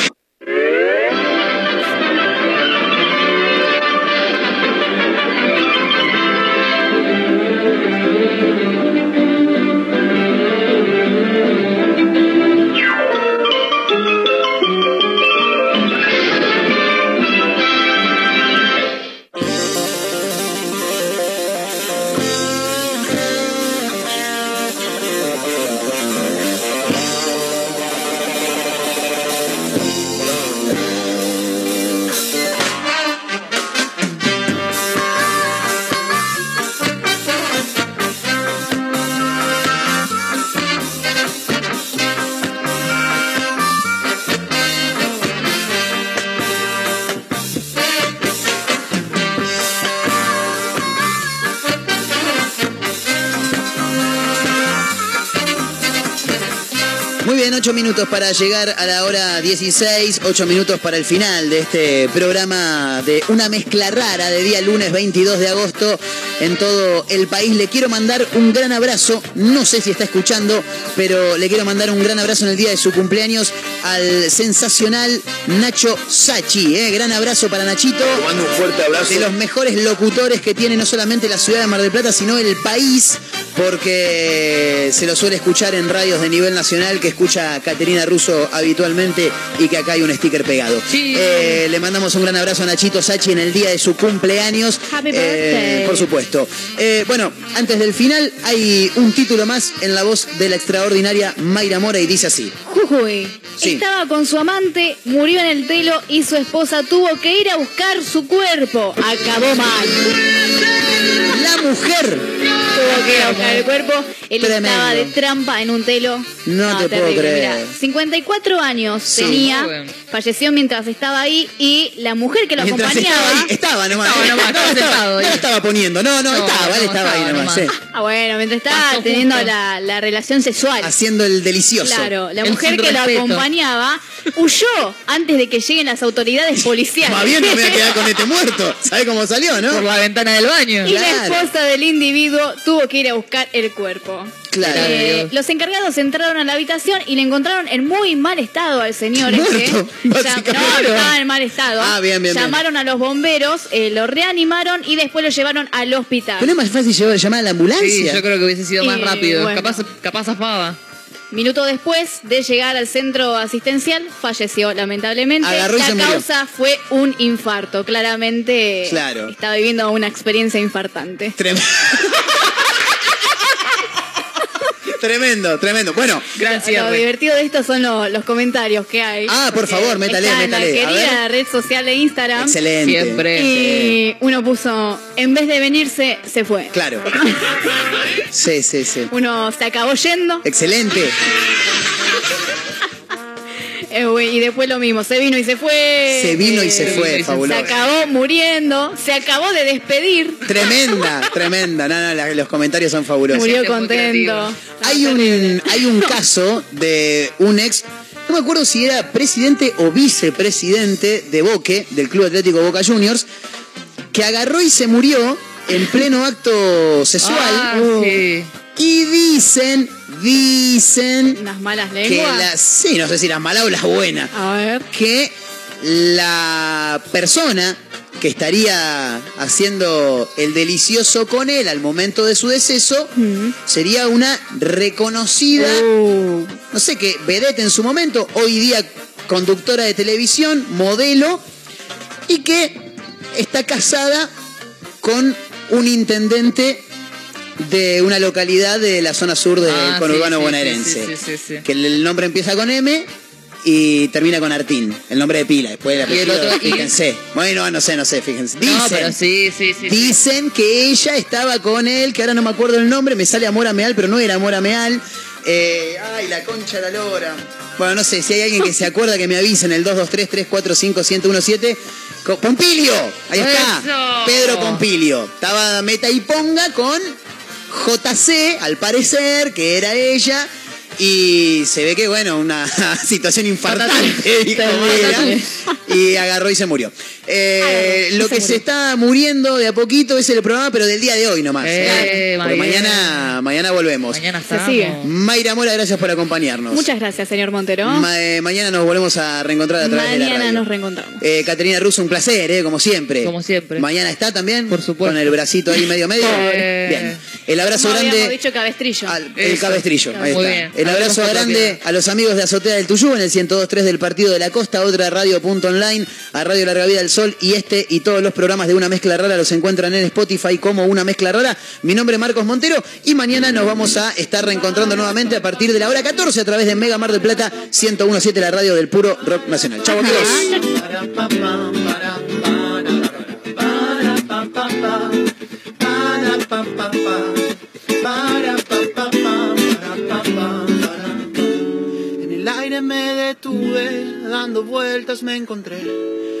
Para llegar a la hora 16, 8 minutos para el final de este programa de una mezcla rara de día lunes 22 de agosto en todo el país. Le quiero mandar un gran abrazo, no sé si está escuchando, pero le quiero mandar un gran abrazo en el día de su cumpleaños al sensacional Nacho Sachi. ¿eh? Gran abrazo para Nachito. mando un fuerte abrazo. De los mejores locutores que tiene no solamente la ciudad de Mar del Plata, sino el país, porque se lo suele escuchar en radios de nivel nacional que escucha Caterina Russo habitualmente y que acá hay un sticker pegado. Eh, le mandamos un gran abrazo a Nachito Sachi en el día de su cumpleaños. Happy Eh, por supuesto. Eh, bueno, antes del final hay un título más en la voz de la extraordinaria Mayra Mora y dice así. Jujuy. Sí. Estaba con su amante, murió en el telo y su esposa tuvo que ir a buscar su cuerpo. Acabó mal. La mujer. Tuvo que ir a buscar el cuerpo. Él Tremendo. estaba de trampa en un telo. No te puedo creer. mirá. 54 años Sí. tenía. Falleció mientras estaba ahí y la mujer que lo Mientras acompañaba. estaba ahí, estaba nomás. Estaba nomás, estaba no, sentado ahí. no estaba poniendo, no, no, No, estaba, él no, estaba ahí estaba nomás. nomás. sí. Ah, bueno, mientras estaba Pasó teniendo la, la relación sexual. Haciendo el delicioso. Claro, la El mujer que lo acompañaba huyó antes de que lleguen las autoridades policiales. Más bien no me voy a quedar con [LAUGHS] este muerto. ¿Sabe cómo salió, no? Por la ventana del baño. Y la esposa del individuo tuvo que ir a buscar el cuerpo. Claro. Eh, los encargados entraron a la habitación y le encontraron en muy mal estado al señor Muerto, este. Llam-. No, estaba en mal estado. Ah, bien, bien, bien. Llamaron a los bomberos, eh, lo reanimaron y después lo llevaron al hospital. Pero es más fácil llevar- llamar a la ambulancia. Sí, yo creo que hubiese sido más Y, rápido. bueno. Capaz, capaz zafaba. Minuto después de llegar al centro asistencial, falleció lamentablemente. Agarró la murió. causa fue un infarto. Claramente Claro. estaba viviendo una experiencia infartante. Tremendo. [LAUGHS] tremendo, tremendo. Bueno, Gran Lo divertido de esto son lo- los comentarios que hay. Ah, por Porque favor, métale, está métale. A la querida red social de Instagram. excelente. Siempre. Y uno puso, en vez de venirse, se fue. Claro. [LAUGHS] Sí, sí, sí. Uno se acabó yendo Excelente. Eh, y después lo mismo, se vino y se fue. Se vino y se Eh, fue, Se fabuloso. acabó muriendo, se acabó de despedir, Tremenda, [LAUGHS] tremenda. No, no, la- los comentarios son fabulosos. murió contento. Hay un, hay un caso de un ex, no me acuerdo si era presidente o vicepresidente de Boque, del Club Atlético Boca Juniors, que agarró y se murió en pleno acto sexual. Ah, sí. Y dicen, dicen Unas malas que lenguas. las, sí, no sé si las malas o las buenas, A ver. que la persona que estaría haciendo el delicioso con él al momento de su deceso sería una reconocida, Uh, no sé qué, vedette en su momento, hoy día conductora de televisión, modelo, y que está casada con un intendente de una localidad de la zona sur del Ah, conurbano sí, bonaerense. sí, sí. Que el nombre empieza con M y termina con Artín, el nombre de pila. Después apellido, otro- y- fíjense. Bueno, no sé, no sé, fíjense. Dicen, No, pero sí, sí, sí. sí. dicen que ella estaba con él, que ahora no me acuerdo el nombre, me sale Amor Ameal, pero no era Amor Ameal. Eh, ay, la concha de la lora. Bueno, no sé, si hay alguien que se acuerda que me avisen el 223-345-1017. Co- Pompilio, ahí está. Eso. Pedro Pompilio. Estaba meta y ponga con JC, al parecer, que era ella. Y se ve que, bueno, una [LAUGHS] situación infartante, dijo y agarró y se murió. Eh, lo se que murió. se está muriendo de a poquito es el programa, pero del día de hoy nomás. Eh, ¿eh? Porque mañana, mañana volvemos. Mañana Se estamos. sigue. Mayra Mora, gracias por acompañarnos. Muchas gracias, señor Montero. Ma- eh, mañana nos volvemos a reencontrar a través de la Mañana nos reencontramos. Eh, Caterina Russo, un placer, eh, como siempre. Como siempre. Mañana está también. Por supuesto. Con el bracito ahí medio medio. [LAUGHS] Eh. Bien. El abrazo habíamos grande. dicho cabestrillo. al- el Eso. cabestrillo. Ahí Muy está. bien. El abrazo grande a los amigos de Azotea del Tuyú en el 102.3 del Partido de la Costa, otra radio.online, a Radio Larga Vida del Sol y este y todos los programas de Una Mezcla Rara los encuentran en Spotify como Una Mezcla Rara. Mi nombre es Marcos Montero y mañana nos vamos a estar reencontrando nuevamente a partir de la hora 14 a través de Mega Mar del Plata 101.7, la radio del puro rock nacional. Chau amigos. En el aire me detuve, dando vueltas me encontré.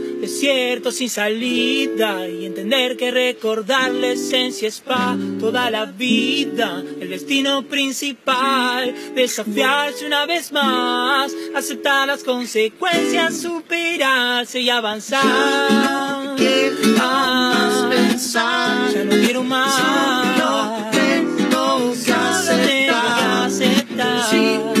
desierto sin salida y entender que recordar la esencia es pa toda la vida el destino principal desafiarse una vez más aceptar las consecuencias superarse y avanzar ¿Qué más pensar? ya no quiero más Solo tengo que aceptar. aceptar.